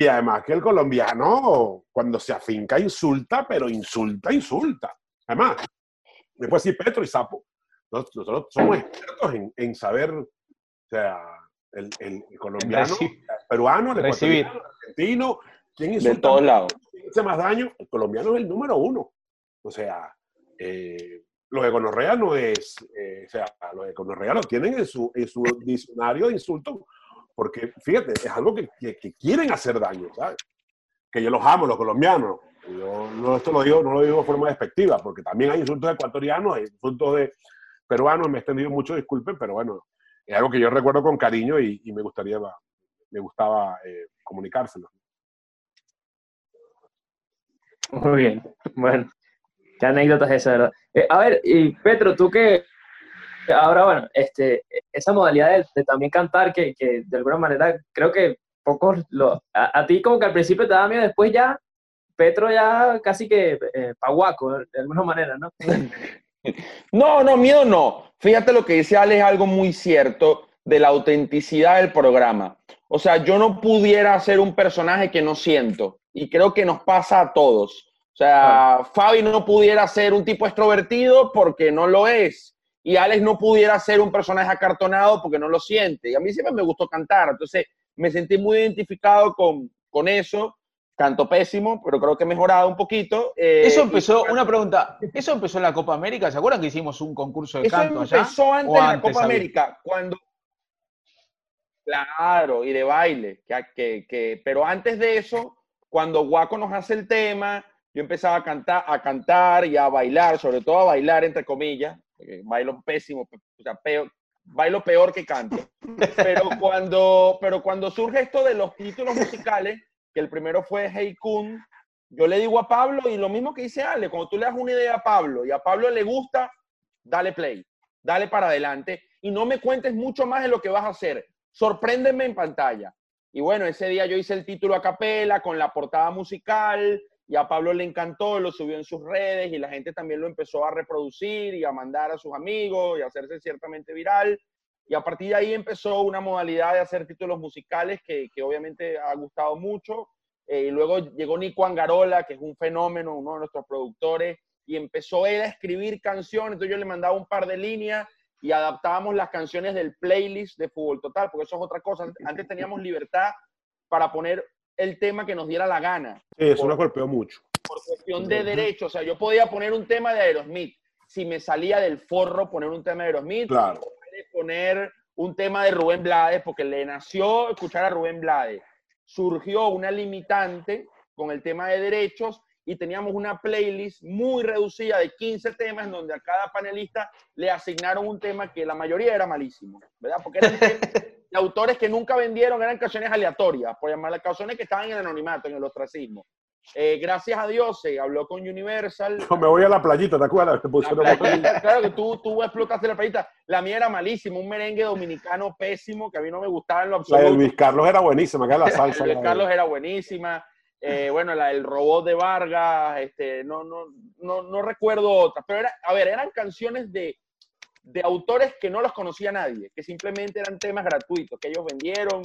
Y además que el colombiano, cuando se afinca, insulta, pero insulta, insulta. Además, después sí, Petro y Sapo. Nosotros, somos expertos en, en saber, o sea, el, el- el colombiano, el peruano, el Recibir. ecuatoriano, el argentino, quién De insulta todos más, lados. quién hace más daño. El colombiano es el número uno. O sea, eh, lo de gonorrea no es, eh, o sea, lo de gonorrea lo tienen en su, en su diccionario de insultos, porque fíjate, es algo que, que- quieren hacer daño, ¿sabes? Que yo los amo, los colombianos. Yo no, esto lo digo, no lo digo de forma despectiva, porque también hay insultos ecuatorianos, hay insultos de peruanos, me he extendido mucho, disculpen, pero bueno, es algo que yo recuerdo con cariño y, y me gustaría, me gustaba eh, comunicárselo. Muy bien. Bueno, qué anécdotas esa, ¿verdad? Eh, a ver, y Petro, tú que ahora, bueno, este, esa modalidad de, también cantar, que, que de alguna manera creo que pocos lo. A, a ti, como que al principio te daba miedo, después ya, Petro ya casi que eh, paguaco, de alguna manera, ¿no? No, no, miedo no. Fíjate lo que dice Ale, es algo muy cierto de la autenticidad del programa. O sea, yo no pudiera ser un personaje que no siento. Y creo que nos pasa a todos. O sea, Fabi no pudiera ser un tipo extrovertido porque no lo es. Y Alex no pudiera ser un personaje acartonado porque no lo siente. Y a mí siempre me gustó cantar. Entonces, me sentí muy identificado con, con eso. Canto pésimo, pero creo que he mejorado un poquito. Eh, Eso y- empezó, una pregunta, ¿eso empezó en la Copa América? ¿Se acuerdan que hicimos un concurso de Eso canto allá? empezó antes ¿O de la antes Copa? América, cuando... Claro, y de baile, que, que, que- pero antes de eso, cuando Guaco nos hace el tema, yo empezaba a cantar, a cantar y a bailar, sobre todo a bailar, entre comillas, bailo pésimo, o sea, peor, bailo peor que canto. Pero cuando, pero cuando surge esto de los títulos musicales, que el primero fue Hey Kun, yo le digo a Pablo, y lo mismo que dice Ale, cuando tú le das una idea a Pablo y a Pablo le gusta, dale play, dale para adelante y no me cuentes mucho más de lo que vas a hacer. Sorpréndeme en pantalla. Y bueno, ese día yo hice el título a capela con la portada musical y a Pablo le encantó, lo subió en sus redes y la gente también lo empezó a reproducir y a mandar a sus amigos y a hacerse ciertamente viral. Y a partir de ahí empezó una modalidad de hacer títulos musicales que, que obviamente ha gustado mucho. Eh, y luego llegó Nico Angarola, que es un fenómeno, uno de nuestros productores, y empezó él a escribir canciones. Entonces yo le mandaba un par de líneas y adaptábamos las canciones del playlist de Fútbol Total, porque eso es otra cosa. Antes teníamos libertad para poner el tema que nos diera la gana. Sí, eso nos golpeó mucho. Por cuestión de derechos. O sea, yo podía poner un tema de Aerosmith. Si me salía del forro poner un tema de Aerosmith, Claro. poner un tema de Rubén Blades, porque le nació escuchar a Rubén Blades. Surgió una limitante con el tema de derechos y teníamos una playlist muy reducida de 15 temas en donde a cada panelista le asignaron un tema que la mayoría era malísimo, ¿verdad? Porque temas de autores que nunca vendieron, eran canciones aleatorias, por llamarlas canciones que estaban en el anonimato, en el ostracismo. Eh, gracias a Dios se habló con Universal. Me voy a la playita, ¿te acuerdas? Playita, claro que tú, tú explotaste la playita. La mía era malísima, un merengue dominicano pésimo que a mí no me gustaba en lo La de absoluto. Luis Carlos era buenísima, que era la salsa. Luis Carlos era buenísima. Eh, bueno, la del robot de Vargas, este, no, no, no, no recuerdo otras. Pero, era, a ver, eran canciones de, de autores que no los conocía nadie, que simplemente eran temas gratuitos, que ellos vendieron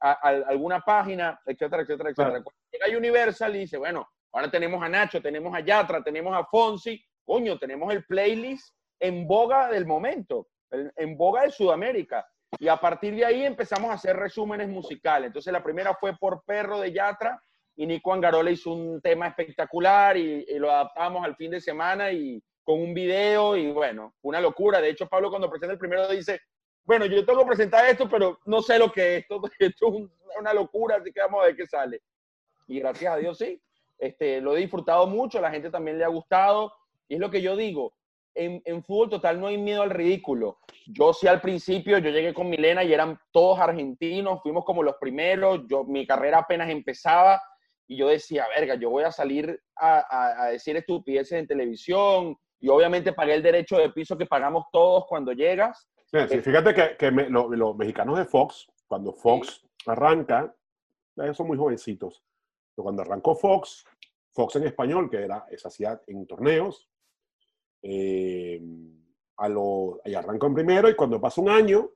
a, a alguna página, etcétera, etcétera, etcétera. Cuando Llega Universal y dice, bueno, ahora tenemos a Nacho, tenemos a Yatra, tenemos a Fonsi, coño, tenemos el playlist en boga del momento, en, en boga de Sudamérica. Y a partir de ahí empezamos a hacer resúmenes musicales. Entonces la primera fue por Perro de Yatra y Nico Angarola hizo un tema espectacular y, y lo adaptamos al fin de semana y con un video y bueno, una locura. De hecho, Pablo cuando presenta el primero dice, bueno, yo tengo que presentar esto, pero no sé lo que es esto, esto es un- una locura, así que vamos a ver qué sale. Y gracias a Dios sí, este, lo he disfrutado mucho, la gente también le ha gustado y es lo que yo digo, en, en fútbol total no hay miedo al ridículo. Yo sí al principio, yo llegué con Milena y eran todos argentinos, fuimos como los primeros, yo, mi carrera apenas empezaba y yo decía, verga, yo voy a salir a, a- a decir estupideces en televisión y obviamente pagué el derecho de piso que pagamos todos cuando llegas. Sí, sí, fíjate que, que me- lo- los mexicanos de Fox, cuando Fox arranca, ellos son muy jovencitos, pero cuando arrancó Fox, Fox en español, que era, se hacía en torneos, eh, a lo, y arrancó en primero y cuando pasa un año,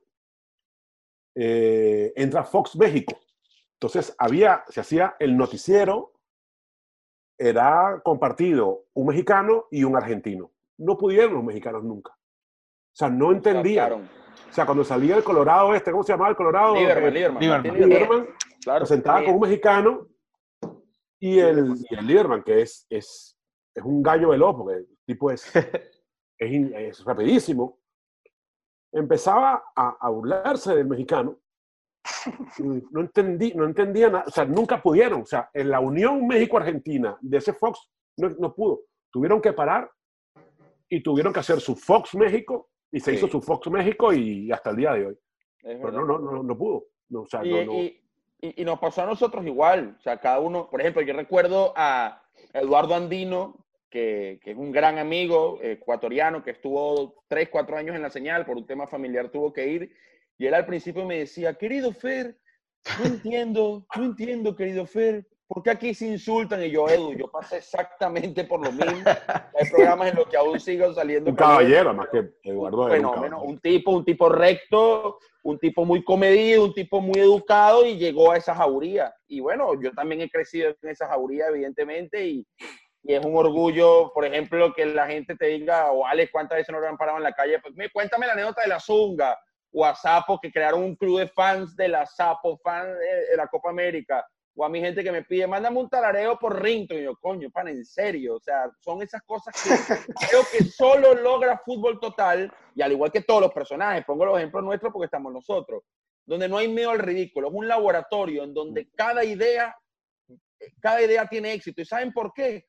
eh, entra Fox México. Entonces había, se hacía el noticiero, era compartido un mexicano y un argentino. No pudieron los mexicanos nunca. O sea, no entendían. Claro. O sea, cuando salía el Colorado este, ¿cómo se llamaba el Colorado? Lieberman, Eh, Lieberman, claro. presentaba con un mexicano y el, y el Lieberman, que es, es, es un gallo veloz, porque el tipo es, es, es rapidísimo, empezaba a, a burlarse del mexicano. No, entendí, no entendía nada, o sea, nunca pudieron. O sea, en la unión México-Argentina de ese Fox no, no pudo. Tuvieron que parar y tuvieron que hacer su Fox México y se Sí. hizo su Fox México y hasta el día de hoy. Es Pero no, no, no, no pudo. No, o sea, y, no, no. y- y- y nos pasó a nosotros igual. O sea, cada uno, por ejemplo, yo recuerdo a Eduardo Andino, que, que es un gran amigo eh, ecuatoriano que estuvo tres, cuatro años en la señal, por un tema familiar tuvo que ir. Y él al principio me decía, querido Fer, no entiendo, no entiendo, querido Fer, ¿por qué aquí se insultan? Y yo, Edu, yo pasé exactamente por lo mismo. Hay programas en los que aún sigo saliendo. un caballero, más que Eduardo un fenómeno, un tipo, un tipo recto, un tipo muy comedido, un tipo muy educado y llegó a esa jauría. Y bueno, yo también he crecido en esa jauría, evidentemente, y, y es un orgullo, por ejemplo, que la gente te diga, o Alex, ¿cuántas veces nos han parado en la calle? Pues "Me- cuéntame la anécdota de la Zunga, o a Sapo, que crearon un club de fans de la Sapo, fan de, la Copa América, o a mi gente que me pide, mándame un talareo por Rington, y yo, coño, pan, en serio, o sea, son esas cosas que creo que solo logra fútbol total, y al igual que todos los personajes, pongo los ejemplos nuestros porque estamos nosotros, donde no hay miedo al ridículo, es un laboratorio en donde cada idea, cada idea tiene éxito. ¿Y saben por qué?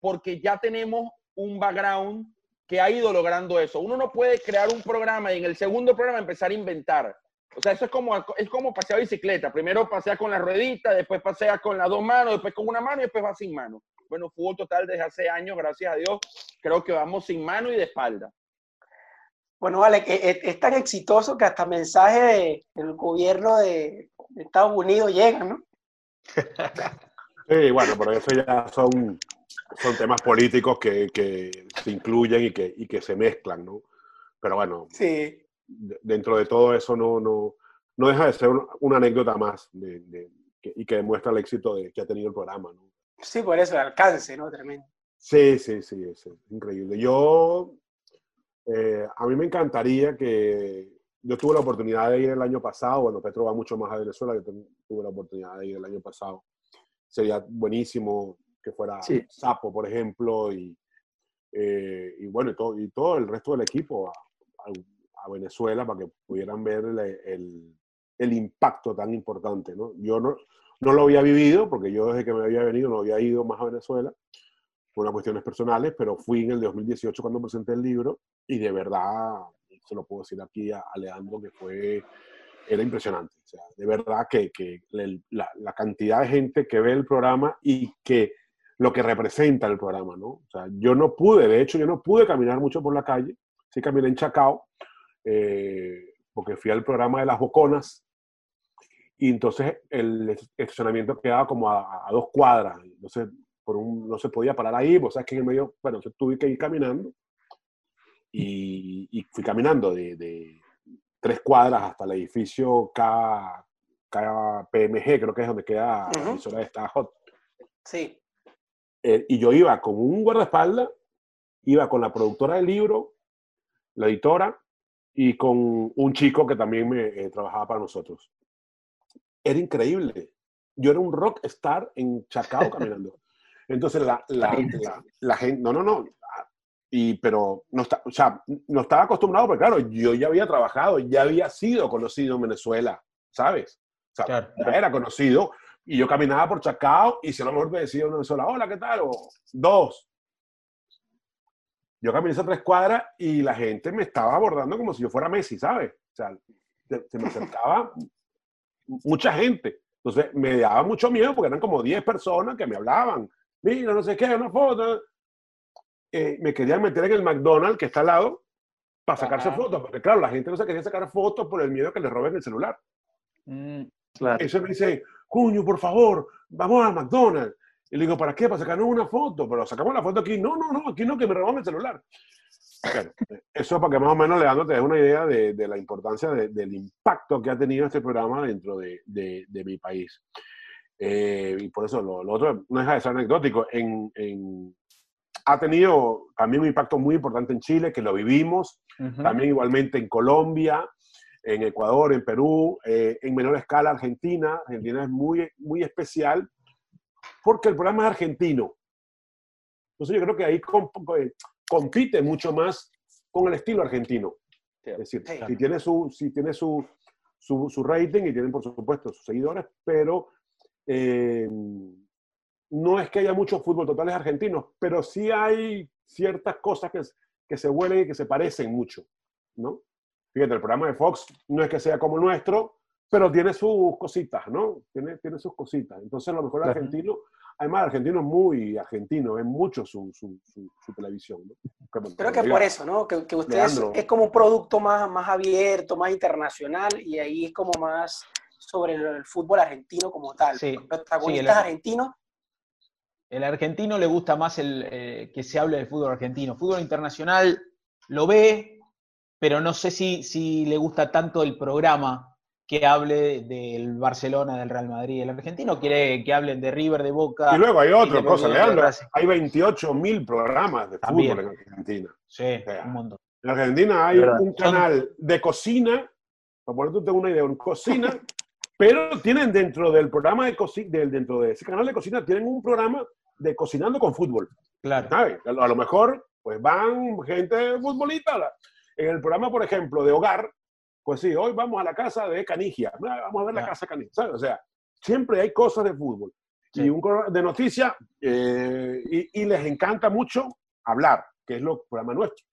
Porque ya tenemos un background que ha ido logrando eso. Uno no puede crear un programa y en el segundo programa empezar a inventar. O sea, eso es como, es como pasear bicicleta. Primero pasea con la ruedita, después pasea con las dos manos, después con una mano y después va sin mano. bueno, fútbol total desde hace años, gracias a Dios, creo que vamos sin mano y de espalda. Bueno, vale, es, tan exitoso que hasta mensajes del gobierno de, Estados Unidos llegan, ¿no? Sí, bueno, pero eso ya son, son temas políticos que, que se incluyen y que, y que se mezclan, ¿no? Pero bueno, sí. dentro de todo eso no, no, no deja de ser una anécdota más de, y que demuestra el éxito de, que ha tenido el programa, ¿no? Sí, por eso, el alcance, ¿no? Tremendo. Sí, sí, sí, es increíble. Yo, eh, a mí me encantaría que, yo tuve la oportunidad de ir el año pasado, bueno, Petro va mucho más a Venezuela, yo tuve la oportunidad de ir el año pasado. Sería buenísimo que fuera Sapo, por ejemplo, y, eh, y bueno, y todo, y todo el resto del equipo a, a, Venezuela para que pudieran ver el, el, el, impacto tan importante, ¿no? Yo no, no lo había vivido, porque yo desde que me había venido no había ido más a Venezuela, por unas cuestiones personales, pero fui en el 2018 cuando presenté el libro y de verdad, se lo puedo decir aquí a, Leandro, que fue, era impresionante. O sea, de verdad que, que la, la, cantidad de gente que ve el programa y que lo que representa el programa, ¿no? O sea, yo no pude, de hecho, yo no pude caminar mucho por la calle, sí caminé en Chacao, eh, porque fui al programa de las Boconas, y entonces el estacionamiento quedaba como a, dos cuadras, entonces por un, no se podía parar ahí, vos sabes que en el medio, bueno, entonces tuve que ir caminando, y, y fui caminando de, de, tres cuadras hasta el edificio K, KPMG, creo que es donde queda la emisora de esta Hot. Sí. Eh, y yo iba con un guardaespaldas, iba con la productora del libro, la editora, y con un chico que también me eh, trabajaba para nosotros. Era increíble. Yo era un rock star en Chacao caminando. Entonces la, la, la, gente, no, no, no, y, pero no, está, o sea, no estaba acostumbrado, porque claro, yo ya había trabajado, ya había sido conocido en Venezuela, ¿sabes? O sea, ya era conocido, y yo caminaba por Chacao y si a lo mejor me decía una sola, hola, ¿qué tal? O dos. Yo caminé esas tres cuadras y la gente me estaba abordando como si yo fuera Messi, ¿sabes? O sea, se me acercaba mucha gente. Entonces me daba mucho miedo porque eran como 10 personas que me hablaban. Mira, no sé qué, una foto. Eh, me querían meter en el McDonald's que está al lado para sacarse fotos, porque claro, la gente no se quería sacar fotos por el miedo que le roben el celular. Mm, claro. Eso me dice, cuño, por favor, vamos a McDonald's. Y le digo, ¿para qué? Para sacarnos una foto. Pero sacamos la foto aquí. No, no, no, aquí no, que me roban el celular. eso para que más o menos le te dé una idea de, de la importancia del impacto que ha tenido este programa dentro de, de, mi país. Eh, y por eso lo, otro no deja de ser anecdótico. En, en, ha tenido también un impacto muy importante en Chile, que lo vivimos, también igualmente en Colombia, en Ecuador, en Perú, eh, en menor escala Argentina. Argentina es muy, muy especial porque el programa es argentino. Entonces yo creo que ahí eh, compite mucho más con el estilo argentino. Es decir, si tiene, su, si tiene su, su, rating y tienen por supuesto sus seguidores, pero eh, no es que haya muchos fútbol totales argentinos, pero sí hay ciertas cosas que, que se vuelven y que se parecen mucho, ¿no? Fíjate, el programa de Fox no es que sea como el nuestro, pero tiene sus cositas, ¿no? Tiene, tiene sus cositas. Entonces, a lo mejor el argentino, además, el argentino es muy argentino, es mucho su, su, su, televisión. ¿no? Creo que por eso, ¿no? Que, que ustedes es como un producto más, más abierto, más internacional, y ahí es como más sobre el, fútbol argentino como tal. Sí. Los protagonistas argentinos el argentino le gusta más el, eh, que se hable del fútbol argentino. Fútbol internacional lo ve, pero no sé si, si le gusta tanto el programa que hable del Barcelona, del Real Madrid. El argentino quiere que hablen de River, de Boca. Y luego hay otra cosa, Leandro. Hay 28 mil programas de fútbol en Argentina. Sí, un montón. En Argentina hay un canal de cocina, para ponerte una idea, un cocina, pero tienen dentro del programa de cocina, dentro de ese canal de cocina, tienen un programa de cocinando con fútbol. Claro. A, lo mejor, pues van gente futbolista en el programa, por ejemplo, de hogar, pues sí, hoy vamos a la casa de Canigia, vamos a ver la casa de Canigia, ¿sabes? O sea, siempre hay cosas de fútbol. Y un de noticias, eh, y, les encanta mucho hablar, que es lo programa nuestro.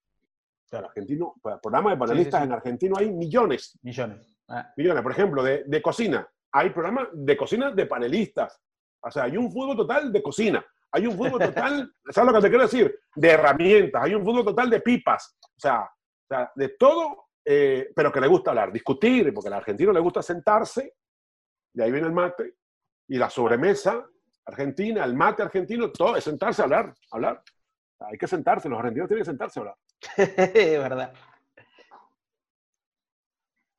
O sea, el argentino, pues, programa de panelistas en argentino hay millones. Millones. Ah. Millones, por ejemplo, de, de cocina. Hay programas de cocina de panelistas. O sea, hay un fútbol total de cocina. Hay un fútbol total, ¿sabes lo que te quiero decir? De herramientas, hay un fútbol total de pipas, o sea, de todo, eh, pero que le gusta hablar, discutir, porque al argentino le gusta sentarse, de ahí viene el mate, y la sobremesa argentina, el mate argentino, todo es sentarse a hablar, hablar. Hay que sentarse, los argentinos tienen que sentarse a hablar. Es verdad.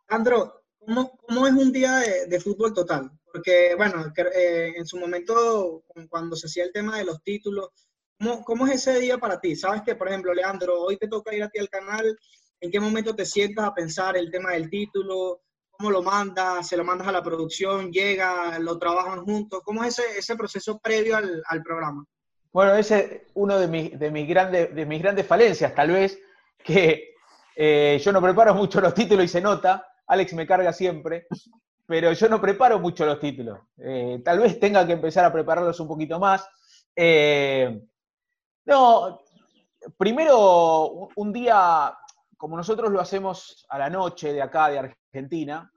Andro, ¿cómo, ¿cómo, es un día de, fútbol total? Porque, bueno, eh, en su momento, cuando se hacía el tema de los títulos, ¿cómo, ¿cómo, es ese día para ti? Sabes que, por ejemplo, Leandro, hoy te toca ir a ti al canal, ¿en qué momento te sientas a pensar el tema del título? ¿Cómo lo mandas? ¿Se lo mandas a la producción? ¿Llega? ¿Lo trabajan juntos? ¿Cómo es ese, proceso previo al, programa? Bueno, ese es uno de mis, de, mis grandes, de mis grandes falencias, tal vez, que eh, yo no preparo mucho los títulos y se nota, Alex me carga siempre, pero yo no preparo mucho los títulos. Eh, tal vez tenga que empezar a prepararlos un poquito más. Eh, no, primero, un día, como nosotros lo hacemos a la noche de acá, de Argentina,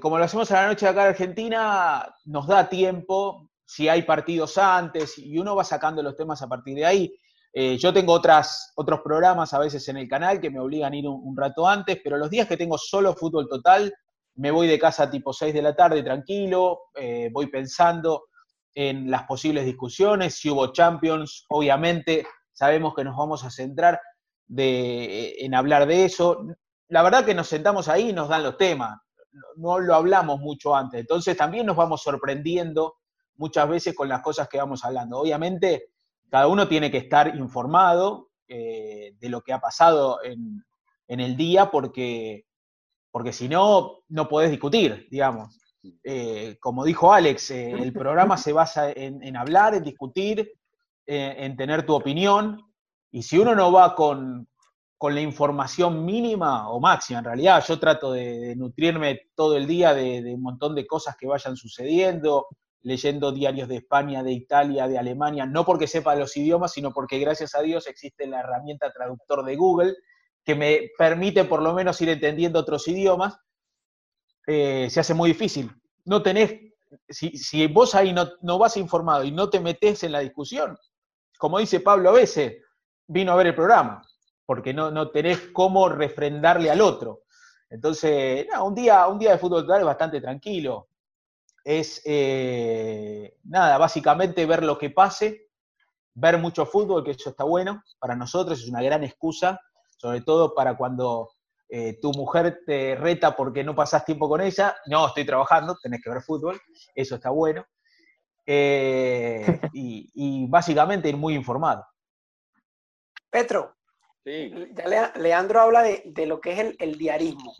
como lo hacemos a la noche de acá de Argentina, nos da tiempo, si hay partidos antes, y uno va sacando los temas a partir de ahí. Eh, yo tengo otras, otros programas a veces en el canal que me obligan a ir un, rato antes, pero los días que tengo solo fútbol total, me voy de casa tipo 6 de la tarde tranquilo, eh, voy pensando en las posibles discusiones, si hubo Champions, obviamente sabemos que nos vamos a centrar en hablar de eso. La verdad que nos sentamos ahí y nos dan los temas, no lo hablamos mucho antes, entonces también nos vamos sorprendiendo muchas veces con las cosas que vamos hablando. Obviamente cada uno tiene que estar informado eh, de lo que ha pasado en, el día, porque, porque si no, no podés discutir, digamos. Eh, como dijo Alex, eh, el programa se basa en, hablar, en discutir, en tener tu opinión, y si uno no va con, la información mínima o máxima, en realidad yo trato de, nutrirme todo el día de, de, un montón de cosas que vayan sucediendo, leyendo diarios de España, de Italia, de Alemania, no porque sepa los idiomas, sino porque gracias a Dios existe la herramienta traductor de Google que me permite por lo menos ir entendiendo otros idiomas, eh, se hace muy difícil. No tenés, si, vos ahí no, no, vas informado y no te metes en la discusión, como dice Pablo a veces, vino a ver el programa, porque no, no tenés cómo refrendarle al otro. Entonces, un, día, un día de fútbol total es bastante tranquilo es, eh, nada, básicamente ver lo que pase, ver mucho fútbol, que eso está bueno, para nosotros es una gran excusa, sobre todo para cuando eh, tu mujer te reta porque no pasas tiempo con ella, no, estoy trabajando, tenés que ver fútbol, eso está bueno. Eh, y, básicamente ir muy informado. Petro, ya Leandro habla de, lo que es el diarismo.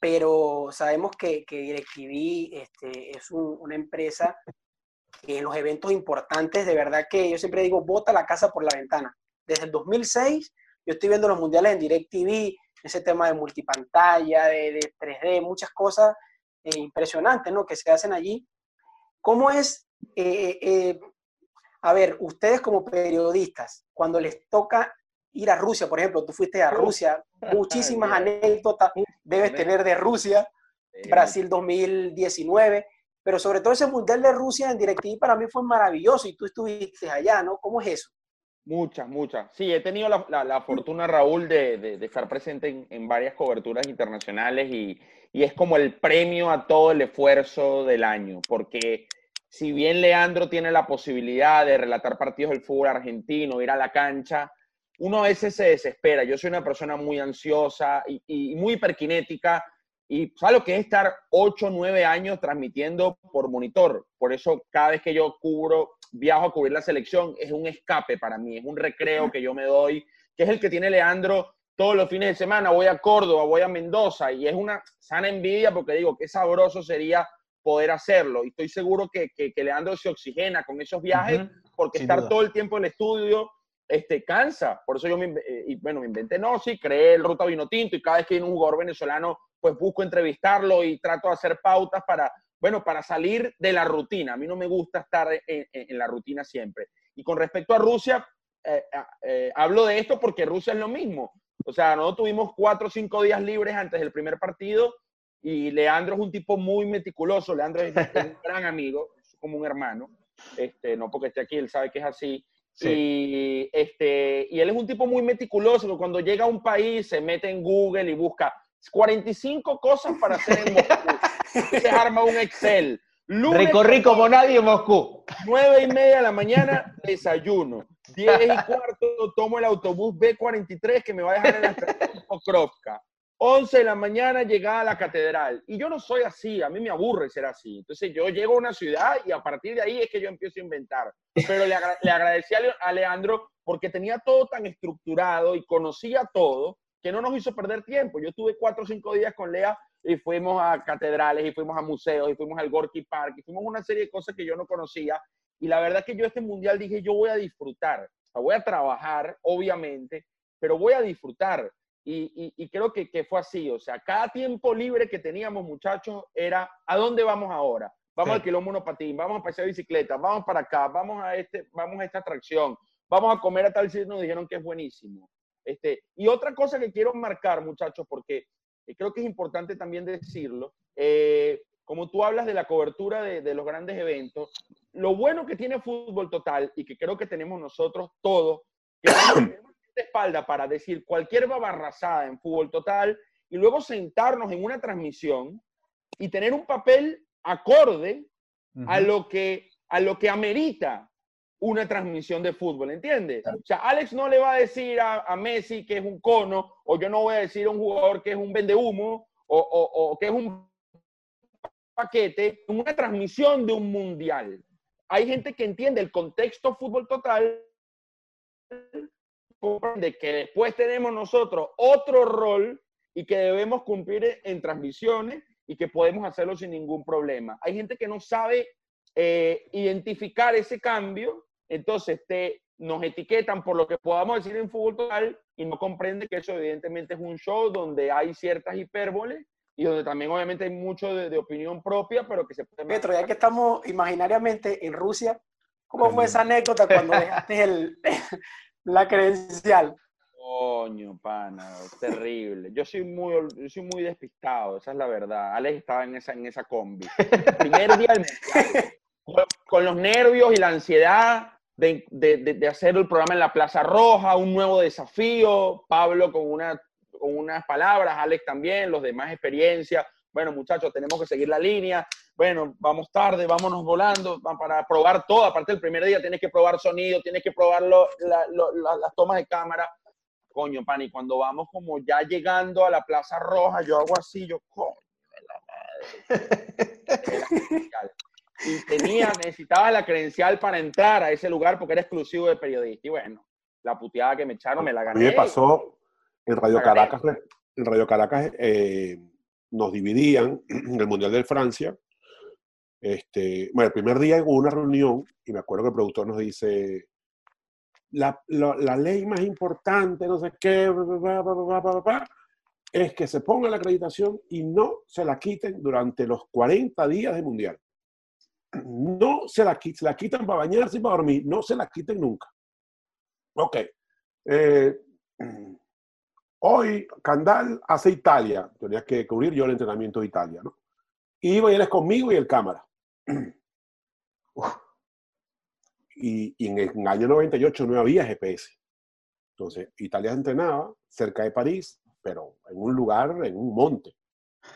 Pero sabemos que, que DirecTV este, es una empresa que en los eventos importantes, de verdad que yo siempre digo, bota la casa por la ventana. Desde el 2006, yo estoy viendo los mundiales en DirecTV, ese tema de multipantalla, de, 3D, muchas cosas eh, impresionantes ¿no? que se hacen allí. ¿Cómo es, eh, eh, a ver, ustedes como periodistas, cuando les toca ir a Rusia, por ejemplo, tú fuiste a Rusia, muchísimas anécdotas debes tener de Rusia, Brasil 2019, pero sobre todo ese Mundial de Rusia en DirecTV para mí fue maravilloso y tú estuviste allá, ¿no? ¿Cómo es eso? Muchas, muchas. Sí, he tenido la, fortuna, Raúl, de, estar presente en, varias coberturas internacionales y, y es como el premio a todo el esfuerzo del año, porque si bien Leandro tiene la posibilidad de relatar partidos del fútbol argentino, ir a la cancha, uno a veces se desespera. Yo soy una persona muy ansiosa y, muy hiperkinética y sabes lo que es estar 8 o 9 años transmitiendo por monitor. Por eso cada vez que yo cubro, viajo a cubrir la selección, es un escape para mí, es un recreo que yo me doy, que es el que tiene Leandro todos los fines de semana. Voy a Córdoba, voy a Mendoza y es una sana envidia porque digo, qué sabroso sería poder hacerlo. Y estoy seguro que, que, Leandro se oxigena con esos viajes porque estar todo el tiempo en el estudio este, cansa. Por eso yo me, eh, y, bueno, me inventé, no, sí, creé el Ruta Vino Tinto y cada vez que hay un jugador venezolano, pues busco entrevistarlo y trato de hacer pautas para, bueno, para salir de la rutina. A mí no me gusta estar en, la rutina siempre. Y con respecto a Rusia, eh, eh, hablo de esto porque Rusia es lo mismo. O sea, nosotros tuvimos cuatro o cinco días libres antes del primer partido y Leandro es un tipo muy meticuloso. Leandro es un gran amigo, como un hermano, este, no porque esté aquí, él sabe que es así. Y, este, y él es un tipo muy meticuloso, que cuando llega a un país se mete en Google y busca 45 cosas para hacer en Moscú. se arma un Excel. Recorrí como nadie en Moscú. 9 y media de la mañana, desayuno. 10 y cuarto, tomo el autobús B43 que me va a dejar en la estación Pokrovka. 11 de la mañana llegaba a la catedral. Y yo no soy así, a mí me aburre ser así. Entonces yo llego a una ciudad y a partir de ahí es que yo empiezo a inventar. Pero le, agradecí a Leandro porque tenía todo tan estructurado y conocía todo que no nos hizo perder tiempo. Yo tuve cuatro o cinco días con Lea y fuimos a catedrales y fuimos a museos y fuimos al Gorky Park y fuimos a una serie de cosas que yo no conocía. Y la verdad que yo este mundial dije, yo voy a disfrutar. voy a trabajar, obviamente, pero voy a disfrutar. Y, creo que, fue así, o sea, cada tiempo libre que teníamos, muchachos, era, ¿a dónde vamos ahora? Vamos al kilómetro patín, vamos a pasear bicicleta, vamos para acá, vamos a, este, vamos a esta atracción, vamos a comer a tal sitio, nos dijeron que es buenísimo. Este, y otra cosa que quiero marcar, muchachos, porque eh, creo que es importante también decirlo, eh, como tú hablas de la cobertura de, de, los grandes eventos, lo bueno que tiene Fútbol Total y que creo que tenemos nosotros todos, que espalda para decir cualquier babarrasada en fútbol total y luego sentarnos en una transmisión y tener un papel acorde a, lo que, a lo que amerita una transmisión de fútbol, ¿entiendes? O sea, Alex no le va a decir a, Messi que es un cono, o yo no voy a decir a un jugador que es un vende humo, o, o que es un paquete, una transmisión de un mundial. Hay gente que entiende el contexto fútbol total de que después tenemos nosotros otro rol y que debemos cumplir en transmisiones y que podemos hacerlo sin ningún problema. Hay gente que no sabe eh, identificar ese cambio, entonces te, nos etiquetan por lo que podamos decir en fútbol total y no comprende que eso evidentemente es un show donde hay ciertas hipérboles y donde también obviamente hay mucho de, opinión propia, pero que se puede... Petro, ya que estamos imaginariamente en Rusia, ¿cómo fue esa anécdota cuando dejaste el, la credencial. Coño, pana, terrible. Yo soy muy, soy muy despistado, esa es la verdad. Alex estaba en esa, en esa combi. Primer día con los nervios y la ansiedad de, de, de, hacer el programa en la Plaza Roja, un nuevo desafío, Pablo con, una, con unas palabras, Alex también, los demás experiencias. Bueno, muchachos, tenemos que seguir la línea bueno, vamos tarde, vámonos volando, para probar todo. Aparte del primer día tienes que probar sonido, tienes que probar las tomas de cámara. Coño, pan, y cuando vamos como ya llegando a la Plaza Roja, yo hago así, yo, coño, la madre. y tenía, necesitaba la credencial para entrar a ese lugar porque era exclusivo de periodista. Y bueno, la puteada que me echaron me la gané. A mí me pasó en Radio Caracas, en Radio Caracas eh, nos dividían en el Mundial de Francia este, bueno, el primer día hubo una reunión y me acuerdo que el productor nos dice, la, la, ley más importante, no sé qué, es que se ponga la acreditación y no se la quiten durante los 40 días de mundial. No se la, se la quitan para bañarse y para dormir, no se la quiten nunca. Ok. Eh, hoy Candal hace Italia, tenía que cubrir yo el entrenamiento de Italia, ¿no? Iba y él es conmigo y el cámara. Y, en el año 98 no había GPS. Entonces, Italia entrenaba cerca de París, pero en un lugar, en un monte,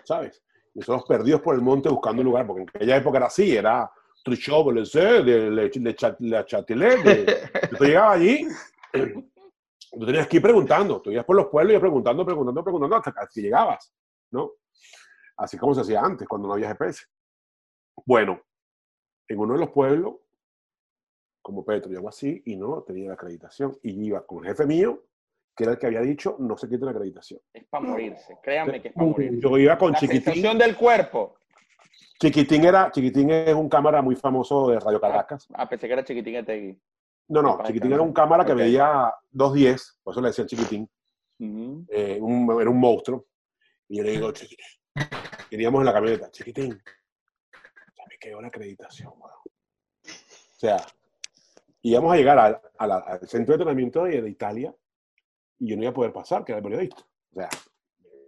¿sabes? Y nosotros perdidos por el monte buscando un lugar, porque en aquella época era así, era Truchot, de, de, Châtelet. Tú llegabas allí, tú tenías que ir preguntando, tú ibas por los pueblos y preguntando, preguntando, preguntando hasta que llegabas, ¿no? Así como se hacía antes, cuando no había GPS. Bueno, en uno de los pueblos, como Petro y algo así, y no tenía la acreditación. Y iba con el jefe mío, que era el que había dicho, no se quite la acreditación. Es para morirse, créanme que es para morirse. Yo iba con la Chiquitín. del cuerpo. Chiquitín era, Chiquitín es un cámara muy famoso de Radio Caracas. Ah, pensé que era Chiquitín Etegui. No, no, Chiquitín era un cámara que veía 2.10, por eso le decían Chiquitín. Eh, era un monstruo. Y yo le digo, Chiquitín. Iríamos en la camioneta, Chiquitín, quedó la acreditación, O sea, íbamos a llegar al, centro de entrenamiento de, Italia y yo no iba a poder pasar, que era el periodista. O sea,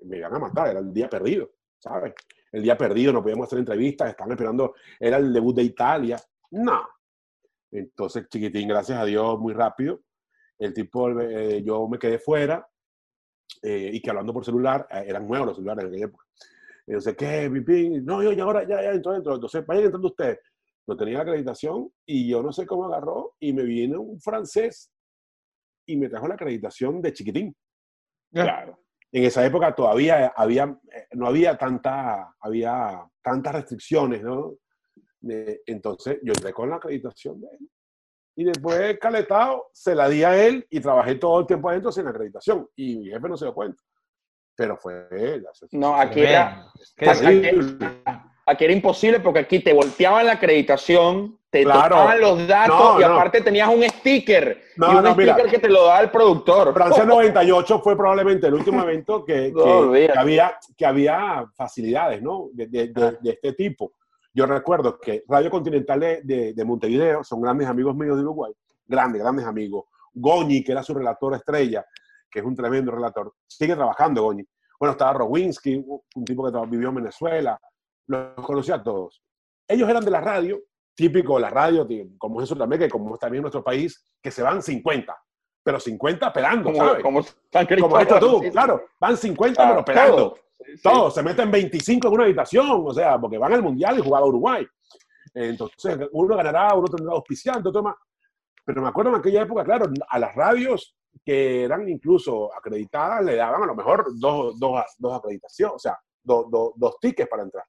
me iban a matar, era el día perdido, ¿sabes? El día perdido, no podíamos hacer entrevistas, estaban esperando, era el debut de Italia. No. Entonces, chiquitín, gracias a Dios, muy rápido. El tipo, eh, yo me quedé fuera eh, y que hablando por celular, eh, eran nuevos los celulares en aquella época. Entonces, ¿qué, pipín? No, yo ya ahora, ya, ya, entró dentro. Entonces, vayan entrando ustedes. No tenía la acreditación y yo no sé cómo agarró y me viene un francés y me trajo la acreditación de chiquitín. Claro. En esa época todavía había, no había tanta, había tantas restricciones, ¿no? entonces yo entré con la acreditación de él. Y después caletado, se la di a él y trabajé todo el tiempo adentro sin acreditación. Y mi jefe no se dio cuenta. Pero fue él. No, aquí era, aquí, era imposible porque aquí te volteaban la acreditación, te claro. los datos y aparte tenías un sticker. y un sticker que te lo da el productor. Francia 98 fue probablemente el último evento que, que, había, que había facilidades ¿no? de, de, de este tipo. Yo recuerdo que Radio Continental de, de, Montevideo son grandes amigos míos de Uruguay, grandes, grandes amigos. Goñi, que era su relator estrella, que es un tremendo relator, sigue trabajando Goñi. Bueno, estaba Rowinski, un tipo que vivió en Venezuela, los conocía a todos. Ellos eran de la radio, típico de la radio, como es eso también, que como también en nuestro país, que se van 50, pero 50 pelando, como, ¿sabes? Como, como esto tú, claro, van 50 pero pelando. Todos se meten 25 en una habitación, o sea, porque van al mundial y jugar a Uruguay. Entonces, uno ganará, uno tendrá auspiciante, otro más. Pero me acuerdo en aquella época, claro, a las radios que eran incluso acreditadas le daban a lo mejor dos, dos, dos acreditaciones, o sea, dos, dos tickets para entrar.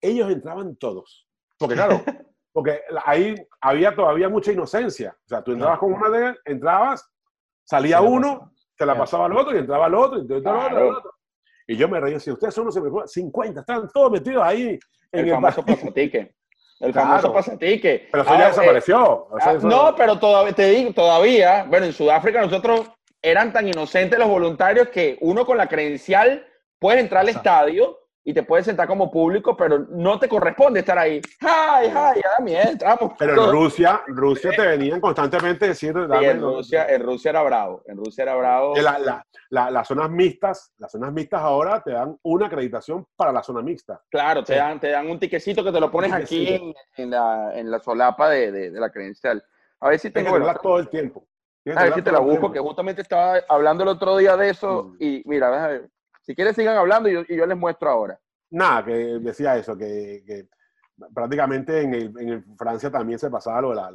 Ellos entraban todos. Porque claro, porque ahí había todavía mucha inocencia. O sea, tú entrabas con una de entrabas, salía uno, te la pasaba al otro y entraba al otro, y entraba al otro. Y yo me reí si ustedes son unos 50, están todos metidos ahí en el, famoso pasatique. El famoso pasatique. Pero eso ya desapareció. Ah, no, pero todavía, te digo, todavía, bueno, en Sudáfrica nosotros eran tan inocentes los voluntarios que uno con la credencial puede entrar al estadio y te puedes sentar como público, pero no te corresponde estar ahí. ¡Ay, ay! Ya miedo, entramos. Pero en Rusia, Rusia te venían constantemente diciendo... Sí, en, Rusia, en Rusia era bravo, en Rusia era bravo. La, la, las zonas mixtas, las zonas mixtas ahora te dan una acreditación para la zona mixta. Claro, te, dan, te dan un tiquecito que te lo pones aquí en, la, en la solapa de, de, la credencial. A ver si tengo... Que todo el tiempo. A ver si te la busco, que justamente estaba hablando el otro día de eso mm. y mira, a ver si quieres, sigan hablando y yo, les muestro ahora. Nada, que decía eso, que, prácticamente en, Francia también se pasaba lo de la,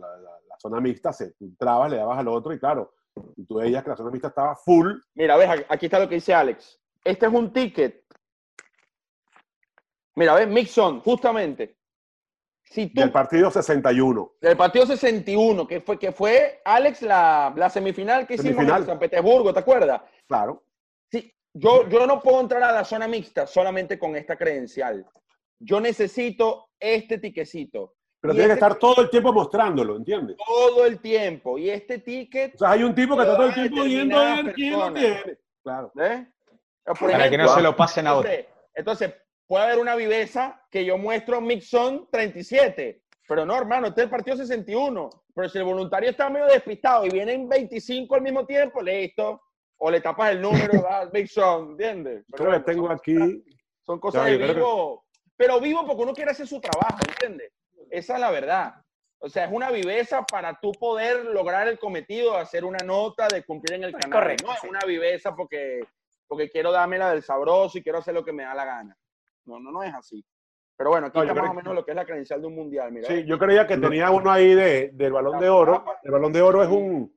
zona mixta, se, tú entrabas, le dabas al otro y claro, tú veías que la zona mixta estaba full. Mira, ves, aquí está lo que dice Alex. Este es un ticket. Mira, ves, Mixon, justamente. Si tú, del partido 61. Del partido 61, que fue, que fue Alex, la, la semifinal que hicimos en San Petersburgo, ¿te acuerdas? Claro. Yo, yo no puedo entrar a la zona mixta solamente con esta credencial. Yo necesito este tiquecito. Pero tiene que este estar todo el tiempo mostrándolo, ¿entiendes? Todo el tiempo. Y este ticket. O sea, hay un tipo que está todo el tiempo viendo a ver quién lo tiene. Claro. ¿Eh? Para que no se lo pasen a otro. Entonces, puede haber una viveza que yo muestro Mixon 37. Pero no, hermano, este es el partido 61. Pero si el voluntario está medio despistado y vienen 25 al mismo tiempo, listo o le tapas el número, Big Sean, ¿entiendes? Pero que tengo aquí. Son cosas de vivo, pero vivo porque uno quiere hacer su trabajo, ¿entiendes? Esa es la verdad. O sea, es una viveza para tú poder lograr el cometido de hacer una nota, de cumplir en el canal. Correcto, no es una viveza porque, porque quiero darme la del sabroso y quiero hacer lo que me da la gana. No, no, no es así. Pero bueno, aquí está más o menos lo que es la credencial de un mundial. Mira, sí, yo creía que tenía uno ahí de, del balón de oro. El balón de oro es un.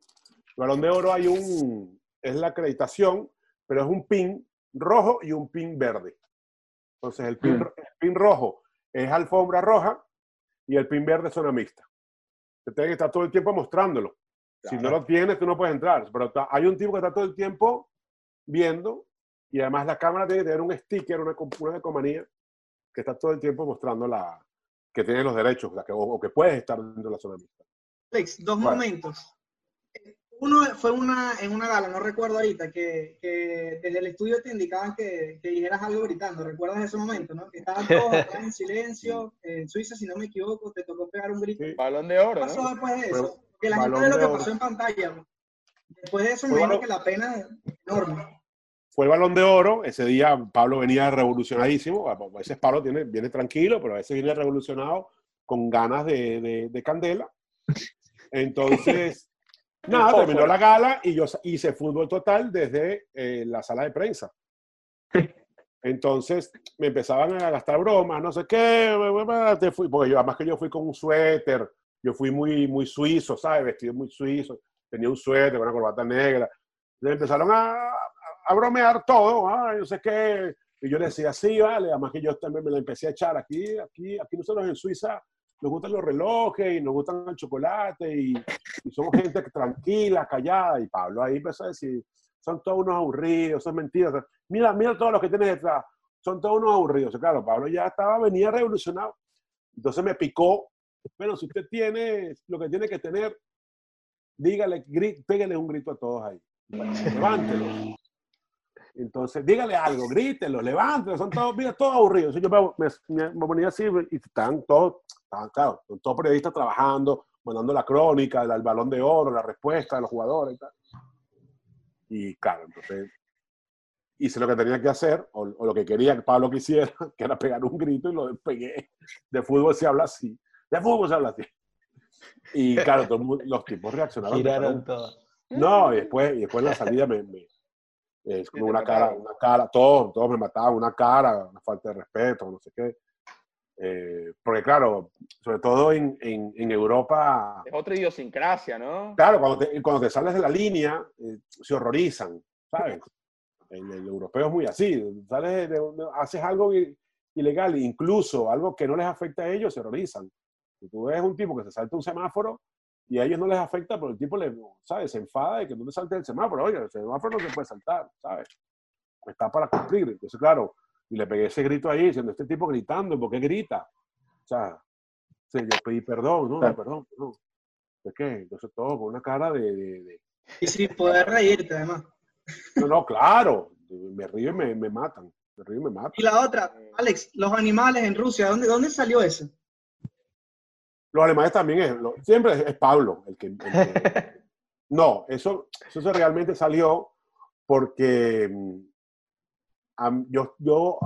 El balón de oro hay un, es la acreditación, pero es un pin rojo y un pin verde. Entonces, el pin, mm. pin rojo es alfombra roja y el pin verde es zona mixta. Te tiene que estar todo el tiempo mostrándolo. Si no lo tienes, tú no puedes entrar. Pero hay un tipo que está todo el tiempo viendo y además la cámara tiene que tener un sticker, una, una comanía que está todo el tiempo mostrando la, que tiene los derechos o, que puedes estar dentro de la zona mixta. Alex, dos momentos uno fue una, en una gala, no recuerdo ahorita, que, que desde el estudio te indicaban que, que, dijeras algo gritando. ¿Recuerdas ese momento, no? Que estaban todos en silencio. En Suiza, si no me equivoco, te tocó pegar un grito. Balón de oro, ¿Qué pasó después de eso? que la gente ve lo que pasó en pantalla. Después de eso, me que la pena es enorme. Fue el balón de oro. Ese día Pablo venía revolucionadísimo. A veces Pablo tiene, viene tranquilo, pero a veces viene revolucionado con ganas de, de, de candela. Entonces, nada, terminó la gala y yo hice fútbol total desde eh, la sala de prensa. Entonces me empezaban a gastar bromas, no sé qué, te fui, porque yo, además que yo fui con un suéter, yo fui muy, muy suizo, ¿sabes? Vestido muy suizo, tenía un suéter, una corbata negra. Me empezaron a, a bromear todo, ay, no sé qué. Y yo le decía, sí, vale, además que yo también me lo empecé a echar aquí, aquí, aquí nosotros en Suiza nos gustan los relojes y nos gustan el chocolate y, y somos gente tranquila, callada. Y Pablo ahí empezó a decir, son todos unos aburridos, son mentiras. Mira, mira todos los que tienes detrás, son todos unos aburridos. claro, Pablo ya estaba, venía revolucionado. Entonces me picó. Bueno, si usted tiene lo que tiene que tener, dígale, pégale un grito a todos ahí. Levántelo. Entonces, dígale algo, grítelo, levántelo, son todos, mira, todos aburridos. yo me, me, ponía así y están todos, estaban, claro, todos periodistas trabajando, mandando la crónica, el, el, balón de oro, la respuesta de los jugadores y tal. Y claro, entonces hice lo que tenía que hacer, o, o, lo que quería que Pablo quisiera, que era pegar un grito y lo pegué. De fútbol se habla así, de fútbol se habla así. Y claro, todos los tipos reaccionaron. Giraron todo. No, y después, y después en la salida me, me es como una cara, una cara, todos, todos me mataban, una cara, una falta de respeto, no sé qué. Eh, porque claro, sobre todo en, en, en, Europa... Es otra idiosincrasia, ¿no? Claro, cuando te, cuando te sales de la línea, eh, se horrorizan, ¿sabes? El, el, europeo es muy así, sales de, de, haces algo ilegal, incluso algo que no les afecta a ellos, se horrorizan. Si tú ves un tipo que se salta un semáforo, y a ellos no les afecta, pero el tipo le, ¿sabes? Se enfada de que no te salte el semáforo. Oye, el semáforo no se puede saltar, ¿sabes? Está para cumplir. Entonces, claro, y le pegué ese grito ahí diciendo, este tipo gritando, ¿por qué grita? O sea, sí, yo pedí perdón, ¿no? Claro. Perdón, perdón. ¿De qué? Entonces todo con una cara de... de, de... Y sin poder reírte, además. No, no, claro. Me río y me, me matan. Me río y me matan. Y la otra, Alex, los animales en Rusia, ¿dónde, dónde salió eso? Los alemanes también es, lo, siempre es, es, Pablo el que, el que no, eso, eso realmente salió porque um, yo, yo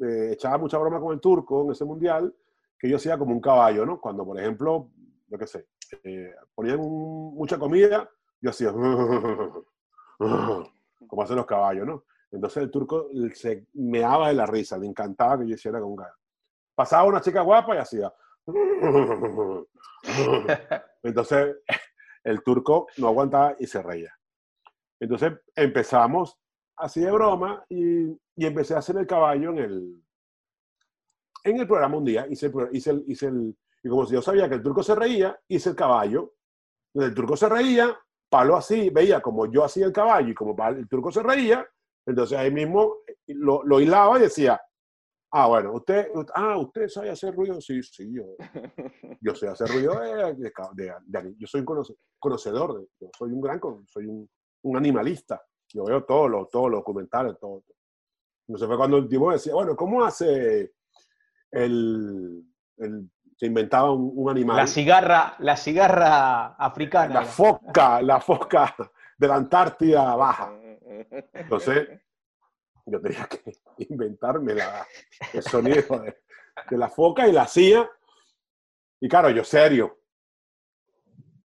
eh, echaba mucha broma con el turco en ese mundial, que yo hacía como un caballo, ¿no? Cuando, por ejemplo, yo qué sé, eh, ponían un, mucha comida, yo hacía como hacen los caballos, ¿no? Entonces el turco se meaba de la risa, le encantaba que yo hiciera con un gallo. Pasaba una chica guapa y hacía entonces, el turco no aguantaba y se reía. Entonces, empezamos así de broma y, y empecé a hacer el caballo en el, en el programa un día. Hice, hice, y como si yo sabía que el turco se reía, hice el caballo. El turco se reía, Palo así, veía como yo hacía el caballo y como el turco se reía, entonces ahí mismo lo, lo hilaba y decía, Ah, bueno, usted, ah, usted sabe hacer ruido, sí, sí, yo, yo sé hacer ruido, de, de, de, de yo soy un conocedor, yo soy un gran, soy un, un, animalista, yo veo todos los todo lo documentales, todo. Entonces fue cuando el tipo decía, bueno, ¿cómo hace el, el se inventaba un, un, animal? La cigarra, la cigarra africana. La foca, la foca de la Antártida baja. Entonces, yo tenía que inventarme la, el sonido de, de, la foca y la hacía. Y claro, yo serio.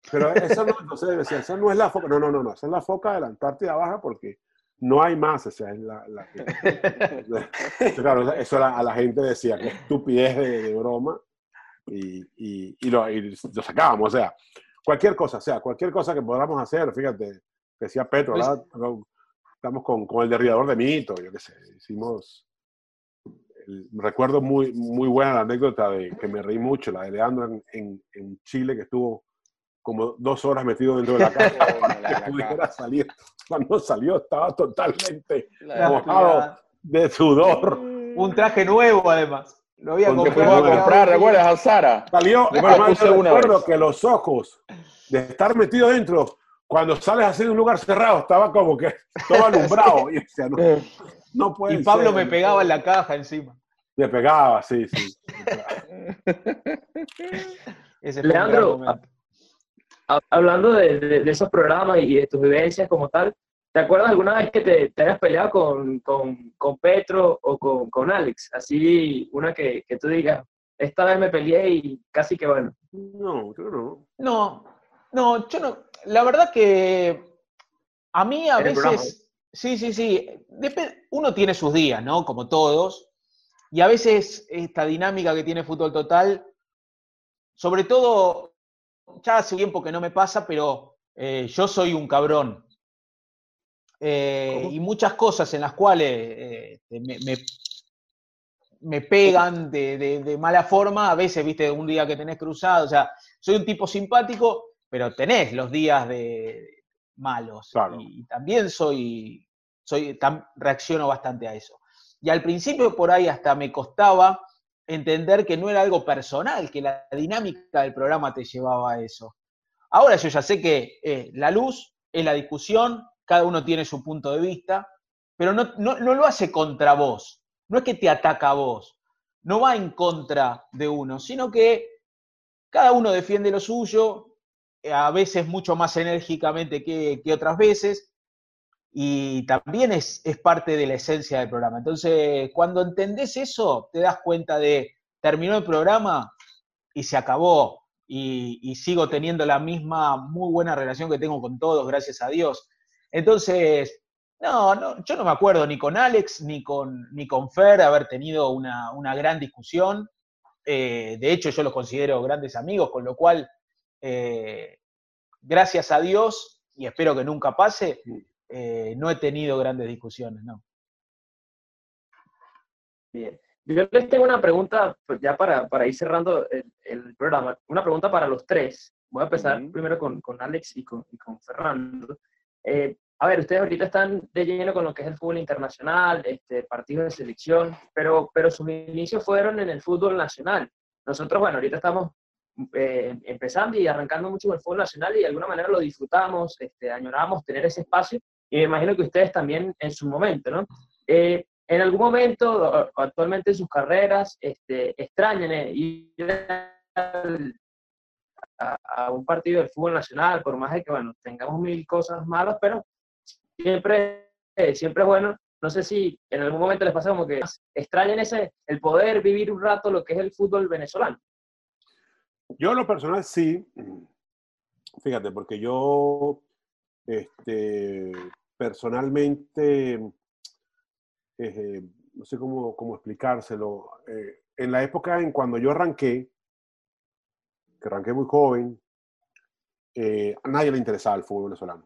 Pero esa no, entonces decía, esa no es la foca, no, no, no, no, esa es la foca de la Antártida Baja porque no hay más, o sea, es la, la claro, eso a la gente decía, que estupidez de, de broma, y, y, y, lo, y, lo, sacábamos, o sea, cualquier cosa, o sea, cualquier cosa que podamos hacer, fíjate, decía Petro, ¿verdad? Estamos con, con el derribador de mito, yo qué sé, hicimos, el, recuerdo muy, muy buena la anécdota de que me reí mucho, la de Leandro en, en, en Chile, que estuvo como dos horas metido dentro de la casa para que pudiera salir. Cuando salió estaba totalmente mojado de sudor. Un traje nuevo, además. Lo había comprado. a comprar, ¿recuerdas? Al Sara. Salió, además, recuerdo que los ojos de estar metido dentro cuando sales así de un lugar cerrado, estaba como que todo alumbrado. y, o sea, no, no puede y Pablo ser, me pegaba en la caja encima. Me pegaba, sí, sí. Leandro, hablando de, de, de, esos programas y de tus vivencias como tal, ¿te acuerdas alguna vez que te, te hayas peleado con, con, con, Petro o con, con Alex? Así, una que, que tú digas, esta vez me peleé y casi que bueno. No, yo no. No, no, yo no. La verdad que a mí a veces, sí, sí, sí, uno tiene sus días, ¿no? Como todos, y a veces esta dinámica que tiene Fútbol Total, sobre todo, ya hace tiempo que no me pasa, pero eh, yo soy un cabrón. Eh, y muchas cosas en las cuales eh, me, me- me pegan de, de- de mala forma, a veces, viste, un día que tenés cruzado, o sea, soy un tipo simpático, pero tenés los días de malos. Claro. Y, y también soy, soy tam- reacciono bastante a eso. Y al principio por ahí hasta me costaba entender que no era algo personal, que la dinámica del programa te llevaba a eso. Ahora yo ya sé que eh, la luz es la discusión, cada uno tiene su punto de vista, pero no, no- no lo hace contra vos, no es que te ataca a vos, no va en contra de uno, sino que cada uno defiende lo suyo, a veces mucho más enérgicamente que, que otras veces, y también es, es parte de la esencia del programa. Entonces, cuando entendés eso, te das cuenta de, terminó el programa y se acabó, y, y sigo teniendo la misma muy buena relación que tengo con todos, gracias a Dios. Entonces, no, no, yo no me acuerdo ni con Alex ni con, ni con Fer haber tenido una, una gran discusión. Eh, de hecho, yo los considero grandes amigos, con lo cual, eh, gracias a Dios, y espero que nunca pase, eh, no he tenido grandes discusiones, ¿no? Bien. Yo les tengo una pregunta, pues ya para, para ir cerrando el, el programa, una pregunta para los tres. Voy a empezar Ujú. primero con, con Alex y con, y con Fernando. Eh, a ver, ustedes ahorita están de lleno con lo que es el fútbol internacional, este, partidos de selección, pero, pero sus inicios fueron en el fútbol nacional. Nosotros, bueno, ahorita estamos eh, empezando y arrancando mucho con el fútbol nacional y de alguna manera lo disfrutamos, este, añoramos tener ese espacio y me imagino que ustedes también en su momento, ¿no? Eh, en algún momento, actualmente en sus carreras, este, extrañan eh, ir a, a un partido del fútbol nacional, por más de que, bueno, tengamos mil cosas malas, pero siempre, eh, siempre es bueno. No sé si en algún momento les pasa como que extrañan ese, el poder vivir un rato lo que es el fútbol venezolano. Yo en lo personal sí, fíjate, porque yo este, personalmente, eh, no sé cómo, cómo explicárselo, eh, en la época en cuando yo arranqué, que arranqué muy joven, eh, a nadie le interesaba el fútbol venezolano.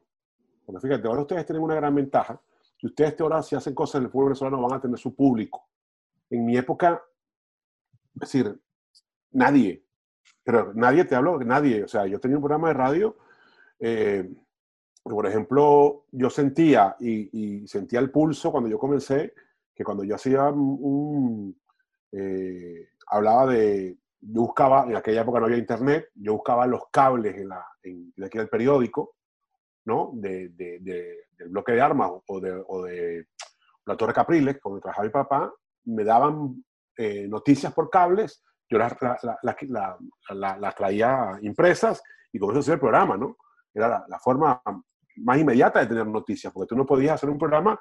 Porque fíjate, ahora ustedes tienen una gran ventaja, que ustedes ahora si hacen cosas en el fútbol venezolano van a tener su público. En mi época, es decir, nadie, pero nadie te habló, nadie, o sea, yo tenía un programa de radio, eh, por ejemplo, yo sentía y, sentía el pulso cuando yo comencé, que cuando yo hacía un, eh, hablaba de, yo buscaba, en aquella época no había internet, yo buscaba los cables en, la, en, en aquel periódico, ¿no? De, de, de, del bloque de armas o de, o de la Torre Capriles, donde trabajaba mi papá, me daban eh, noticias por cables, yo las, la- la- la- traía impresas y con eso hacía el programa, ¿no? Era la, forma más inmediata de tener noticias, porque tú no podías hacer un programa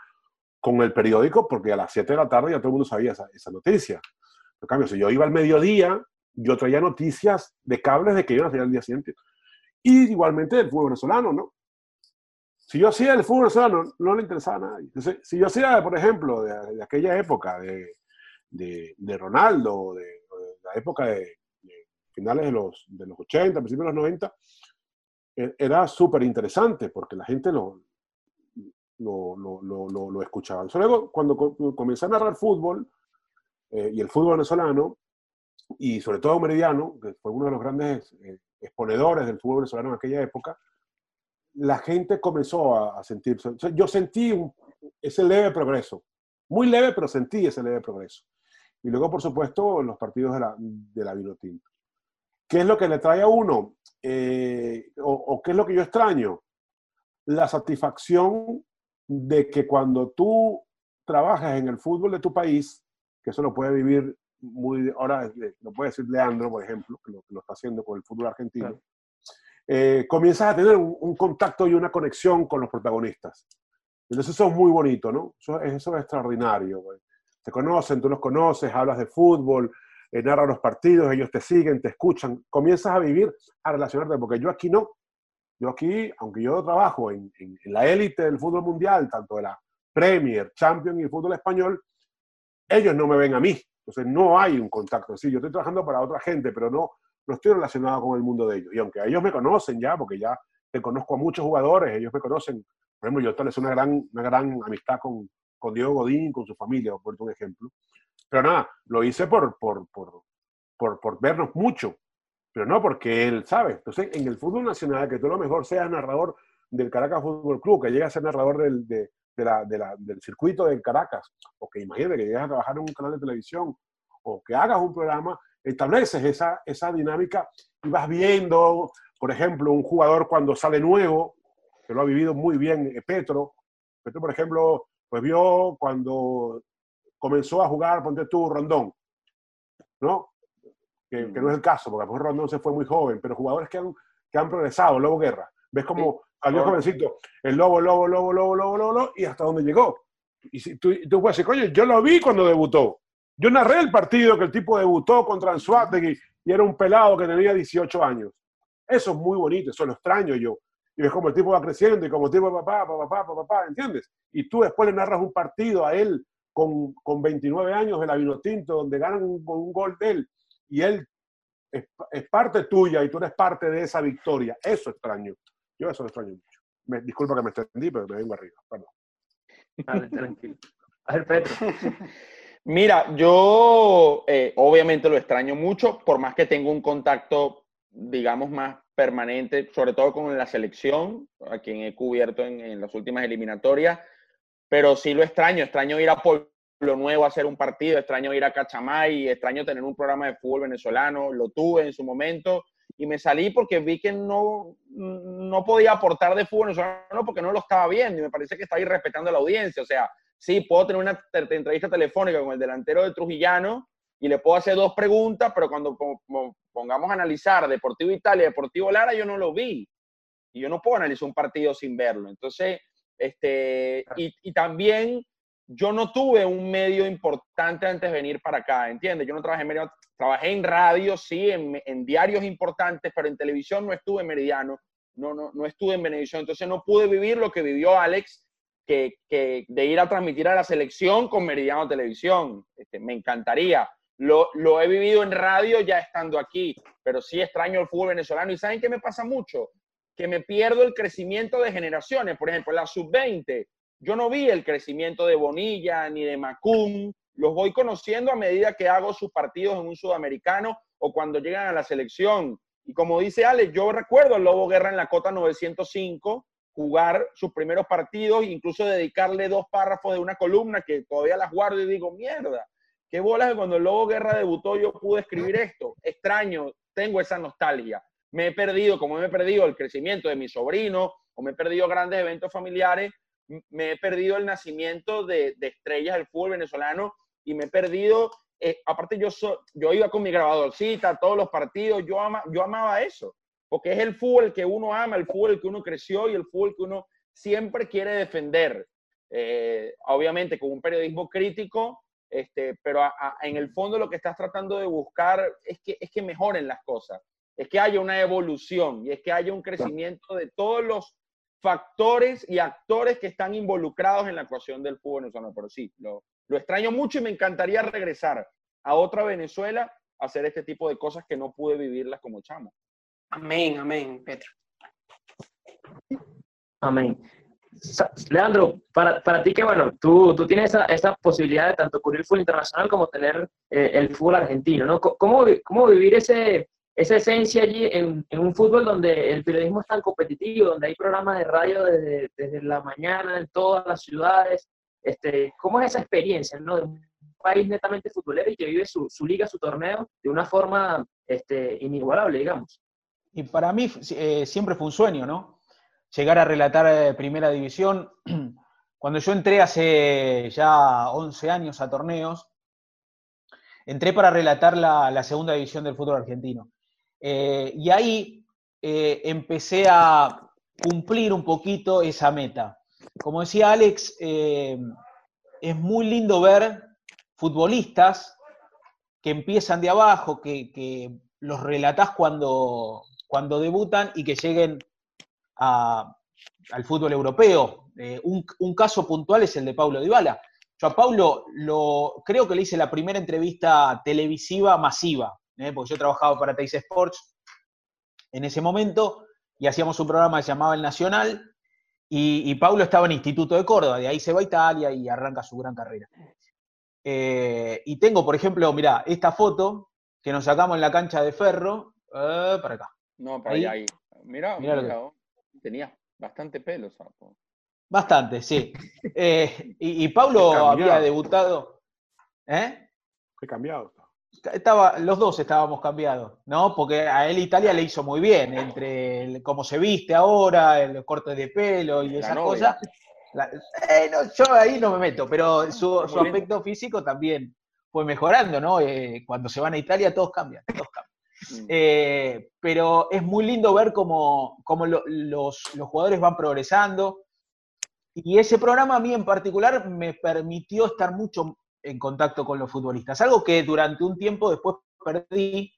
con el periódico porque a las 7 de la tarde ya todo el mundo sabía esa, esa noticia. En cambio, si yo iba al mediodía, yo traía noticias de cables de que iban a hacer al día siguiente. Y igualmente del fútbol venezolano, ¿no? Si yo hacía el fútbol venezolano, no le interesaba a nadie. Entonces, si yo hacía, por ejemplo, de, de aquella época, de, de, de Ronaldo, de la época de, de finales de los, de los 80, principios de los 90, e- era súper interesante porque la gente lo, lo, lo, lo, lo- escuchaba. Entonces, luego, cuando co- comencé a narrar fútbol, eh, y el fútbol venezolano, y sobre todo Meridiano, que fue uno de los grandes eh, exponedores del fútbol venezolano en aquella época, la gente comenzó a, a sentirse. yo sentí un- ese leve progreso, muy leve, pero sentí ese leve progreso. Y luego, por supuesto, los partidos de la, de la Vinotinto. ¿Qué es lo que le trae a uno? Eh, o, o qué es lo que yo extraño? La satisfacción de que cuando tú trabajas en el fútbol de tu país, que eso lo puede vivir muy, ahora eh, lo puede decir Leandro, por ejemplo, que lo, que lo está haciendo con el fútbol argentino, Claro. eh, comienzas a tener un, un contacto y una conexión con los protagonistas. Entonces eso es muy bonito, ¿no? Eso, eso es extraordinario. güey. Te conocen, tú los conoces, hablas de fútbol, eh, narra los partidos, ellos te siguen, te escuchan, comienzas a vivir, a relacionarte, porque yo aquí no. Yo aquí, aunque yo trabajo en, en, la élite del fútbol mundial, tanto de la Premier, Champions y el fútbol español, ellos no me ven a mí. Entonces no hay un contacto. Sí, yo estoy trabajando para otra gente, pero no, no estoy relacionado con el mundo de ellos. Y aunque ellos me conocen ya, porque ya te conozco a muchos jugadores, ellos me conocen. Por ejemplo, yo establecí una gran, una gran amistad con, con Diego Godín, con su familia, por un ejemplo. Pero nada, lo hice por, por, por, por, por vernos mucho, pero no porque él sabe. Entonces, en el fútbol nacional, que tú a lo mejor seas narrador del Caracas Fútbol Club, que llegue a ser narrador del, de, de la, de la, del circuito de Caracas, o que imagínate que llegues a trabajar en un canal de televisión, o que hagas un programa, estableces esa, esa dinámica y vas viendo, por ejemplo, un jugador cuando sale nuevo, que lo ha vivido muy bien eh, Petro. Petro, por ejemplo, pues vio cuando comenzó a jugar, ponte tú, Rondón, ¿no? Que, que no es el caso, porque a lo mejor Rondón se fue muy joven, pero jugadores que han, que han progresado, Lobo Guerra. Ves como salió jovencito, el lobo, lobo, lobo, lobo, lobo, lobo, y hasta dónde llegó. Y si tú, tú puedes decir, coño, yo lo vi cuando debutó. Yo narré el partido que el tipo debutó contra Anzuategui y era un pelado que tenía 18 años. Eso es muy bonito, eso lo extraño yo. Y ves como el tipo va creciendo y como el tipo, papá, papá, papá, papá, ¿entiendes? Y tú después le narras un partido a él con, con 29 años en la Vinotinto, donde ganan un, un gol de él y él es, es, parte tuya y tú eres parte de esa victoria. Eso extraño. Yo eso lo extraño mucho. Me, disculpa que me extendí, pero me vengo arriba. Perdón. Vale, tranquilo. A ver, Petro. Mira, yo eh, obviamente lo extraño mucho, por más que tengo un contacto, digamos, más permanente, sobre todo con la selección, a quien he cubierto en, las últimas eliminatorias, pero sí lo extraño, extraño ir a Pueblo Nuevo a hacer un partido, extraño ir a Cachamay, extraño tener un programa de fútbol venezolano, lo tuve en su momento y me salí porque vi que no, no podía aportar de fútbol venezolano porque no lo estaba viendo y me parece que estaba irrespetando a la audiencia, o sea, sí, puedo tener una entrevista telefónica con el delantero de Trujillano y le puedo hacer dos preguntas, pero cuando pongamos a analizar Deportivo Italia, Deportivo Lara, yo no lo vi. Y yo no puedo analizar un partido sin verlo. Entonces, este, y, y también yo no tuve un medio importante antes de venir para acá, ¿entiendes? Yo no trabajé en medio, trabajé en radio, sí, en, en, diarios importantes, pero en televisión no estuve en Meridiano, no, no, no estuve en Benevisión, entonces no pude vivir lo que vivió Alex, que, que, de ir a transmitir a la selección con Meridiano Televisión. Este, me encantaría. Lo, lo, he vivido en radio ya estando aquí, pero sí extraño el fútbol venezolano. ¿Y saben qué me pasa mucho? Que me pierdo el crecimiento de generaciones. Por ejemplo, la sub-20, yo no vi el crecimiento de Bonilla ni de Macum. Los voy conociendo a medida que hago sus partidos en un sudamericano o cuando llegan a la selección. Y como dice Alex, yo recuerdo el Lobo Guerra en la cota 905 jugar sus primeros partidos, incluso dedicarle dos párrafos de una columna que todavía las guardo y digo, mierda, qué bolas que cuando el Lobo Guerra debutó yo pude escribir esto. Extraño, tengo esa nostalgia. Me he perdido, como me he perdido el crecimiento de mi sobrino, o me he perdido grandes eventos familiares, me he perdido el nacimiento de, de estrellas del fútbol venezolano y me he perdido, eh, aparte yo, so, yo iba con mi grabadorcita a todos los partidos, yo, ama, yo amaba eso porque es el fútbol que uno ama, el fútbol que uno creció y el fútbol que uno siempre quiere defender. Eh, obviamente con un periodismo crítico, este, pero a, a, en el fondo lo que estás tratando de buscar es que, es que mejoren las cosas, es que haya una evolución y es que haya un crecimiento de todos los factores y actores que están involucrados en la actuación del fútbol venezolano. Pero sí, lo, lo extraño mucho y me encantaría regresar a otra Venezuela a hacer este tipo de cosas que no pude vivirlas como chamo. Amén, amén, Petro. Amén. Leandro, para, para ti que bueno, tú, tú tienes esa, esa, posibilidad de tanto cubrir el fútbol internacional como tener eh, el fútbol argentino, ¿no? ¿Cómo, cómo vivir ese, esa esencia allí en, en, un fútbol donde el periodismo es tan competitivo, donde hay programas de radio desde, desde la mañana en todas las ciudades? Este, ¿Cómo es esa experiencia, ¿no? De un país netamente futbolero y que vive su, su liga, su torneo de una forma este, inigualable, digamos. Y para mí eh, siempre fue un sueño, ¿no? Llegar a relatar eh, Primera División. Cuando yo entré hace ya 11 años a torneos, entré para relatar la, Segunda División del fútbol argentino. Eh, y ahí eh, empecé a cumplir un poquito esa meta. Como decía Alex, es muy lindo ver futbolistas que empiezan de abajo, que, los relatás cuando, cuando debutan y que lleguen al fútbol europeo. Eh, un, caso puntual es el de Paulo Dybala. Yo a Paulo lo, creo que le hice la primera entrevista televisiva masiva, ¿eh? porque yo trabajaba para Teis Sports en ese momento y hacíamos un programa que se llamaba El Nacional y, y Paulo estaba en Instituto de Córdoba, de ahí se va a Italia y arranca su gran carrera. Eh, y tengo, por ejemplo, mira, esta foto que nos sacamos en la cancha de ferro, eh, para acá. No, para ahí. ahí. Mira, tenía bastante pelo, sapo. Bastante, sí. Eh, y, y, Pablo había debutado. ¿Eh? Qué cambiado Estaba, los dos estábamos cambiados, ¿no? Porque a él Italia le hizo muy bien, entre cómo se viste ahora, el corte de pelo y esas cosas. Eh, yo ahí no me meto, pero su, aspecto físico también fue mejorando, ¿no? Eh, cuando se van a Italia todos cambian, todos cambian. Mm. Eh, pero es muy lindo ver cómo, los, jugadores van progresando. Y ese programa a mí en particular me permitió estar mucho en contacto con los futbolistas, algo que durante un tiempo después perdí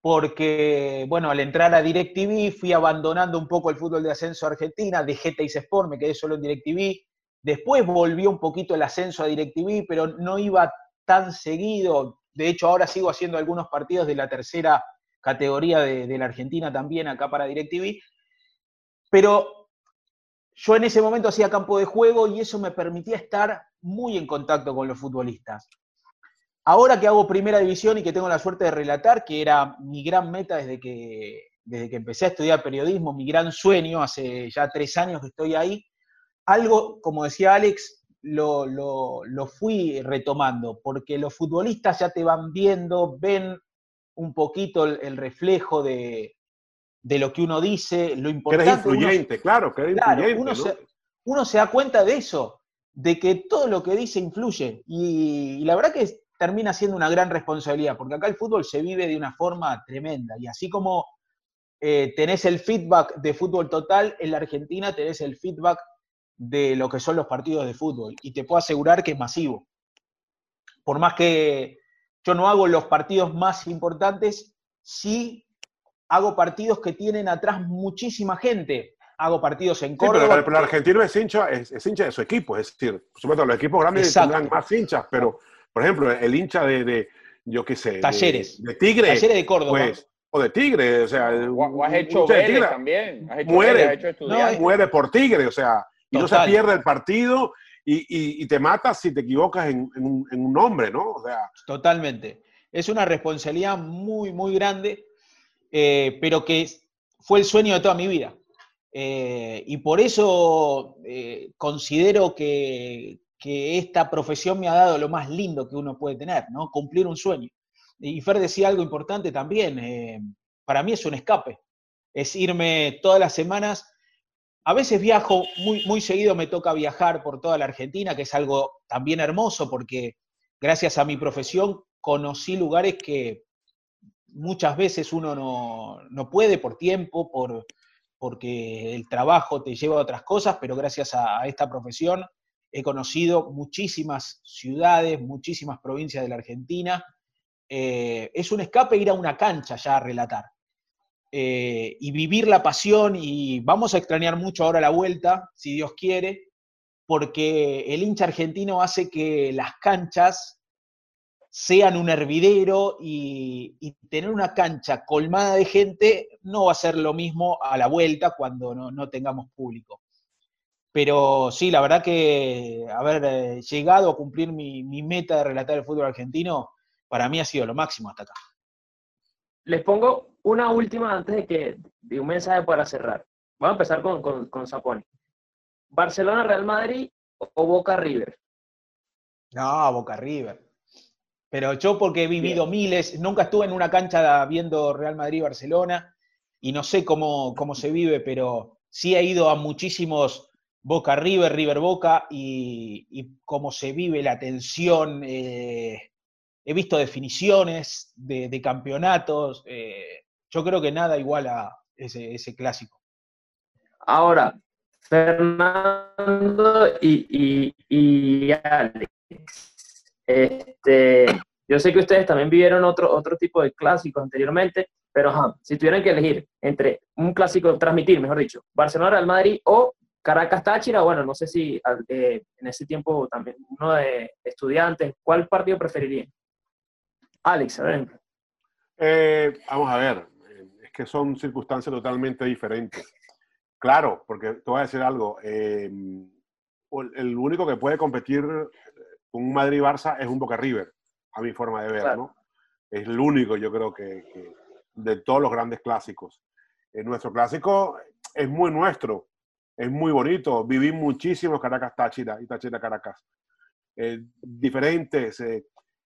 porque, bueno, al entrar a DirecTV fui abandonando un poco el fútbol de ascenso a Argentina, dejé Teis Sport, me quedé solo en DirecTV, después volvió un poquito el ascenso a DirecTV, pero no iba tan seguido, de hecho ahora sigo haciendo algunos partidos de la tercera categoría de, la Argentina también acá para DirecTV, pero yo en ese momento hacía campo de juego y eso me permitía estar muy en contacto con los futbolistas. Ahora que hago primera división y que tengo la suerte de relatar, que era mi gran meta desde que, desde que empecé a estudiar periodismo, mi gran sueño, hace ya tres años que estoy ahí, algo, como decía Alex, lo, fui retomando, porque los futbolistas ya te van viendo, ven un poquito el, reflejo de, lo que uno dice, lo importante. Que influyente, claro, que eres influyente. Uno, se, uno, se, da cuenta de eso, de que todo lo que dice influye. Y, y la verdad que termina siendo una gran responsabilidad, porque acá el fútbol se vive de una forma tremenda. Y así como eh, tenés el feedback de fútbol total, en la Argentina tenés el feedback de lo que son los partidos de fútbol. Y te puedo asegurar que es masivo. Por más que yo no hago los partidos más importantes, sí hago partidos que tienen atrás muchísima gente. Hago partidos en Córdoba. pero, el argentino es hincha, es, hincha de su equipo, es decir, por supuesto, los equipos grandes tendrán más hinchas, pero por ejemplo, el hincha de, yo qué sé, Talleres. De, Tigre. Talleres de Córdoba. Pues, o de Tigre, o sea. O, has hecho Tigre, también. Has hecho muere, hecho muere por Tigre, o sea, y no se pierde el partido y, te matas si te equivocas en, un, nombre, ¿no? O sea. Totalmente. Es una responsabilidad muy, muy grande, eh, pero que fue el sueño de toda mi vida. Eh, y por eso eh, considero que, que esta profesión me ha dado lo más lindo que uno puede tener, ¿no? Cumplir un sueño. Y Fer decía algo importante también, para mí es un escape, es irme todas las semanas, a veces viajo, muy, muy seguido me toca viajar por toda la Argentina, que es algo también hermoso porque gracias a mi profesión conocí lugares que muchas veces uno no, puede por tiempo, por, porque el trabajo te lleva a otras cosas, pero gracias a esta profesión he conocido muchísimas ciudades, muchísimas provincias de la Argentina. Eh, es un escape ir a una cancha ya a relatar. Eh, y vivir la pasión y vamos a extrañar mucho ahora la vuelta, si Dios quiere, porque el hincha argentino hace que las canchas sean un hervidero y, tener una cancha colmada de gente no va a ser lo mismo a la vuelta cuando no tengamos público. Pero sí, la verdad que haber eh, llegado a cumplir mi, meta de relatar el fútbol argentino, para mí ha sido lo máximo hasta acá. Les pongo una última antes de que de un mensaje para cerrar. Vamos a empezar con, con, con Zaponi. ¿Barcelona, Real Madrid o Boca River? No, Boca River. Pero yo porque he vivido miles, nunca estuve en una cancha viendo Real Madrid-Barcelona y no sé cómo, cómo se vive, pero sí he ido a muchísimos Boca River, River Boca y, cómo se vive la tensión. Eh, he visto definiciones de, campeonatos. Eh, yo creo que nada igual a ese, clásico. Ahora, Fernando y, Alex, este, Yo sé que ustedes también vivieron otro, otro tipo de clásicos anteriormente, pero si tuvieran que elegir entre un clásico, transmitir, mejor dicho, Barcelona-Real Madrid o Caracas-Táchira, bueno, no sé si eh, en ese tiempo también uno de estudiantes, ¿cuál partido preferirían? Alex, a ver. Eh, vamos a ver, que son circunstancias totalmente diferentes. Claro, porque te voy a decir algo, eh, el único que puede competir con un Madrid-Barça es un Boca River, a mi forma de ver, ¿no? Es el único, yo creo que, de todos los grandes clásicos. nuestro clásico es muy nuestro, es muy bonito. Viví muchísimos Caracas-Táchira y Táchira-Caracas. Eh, diferentes. Eh,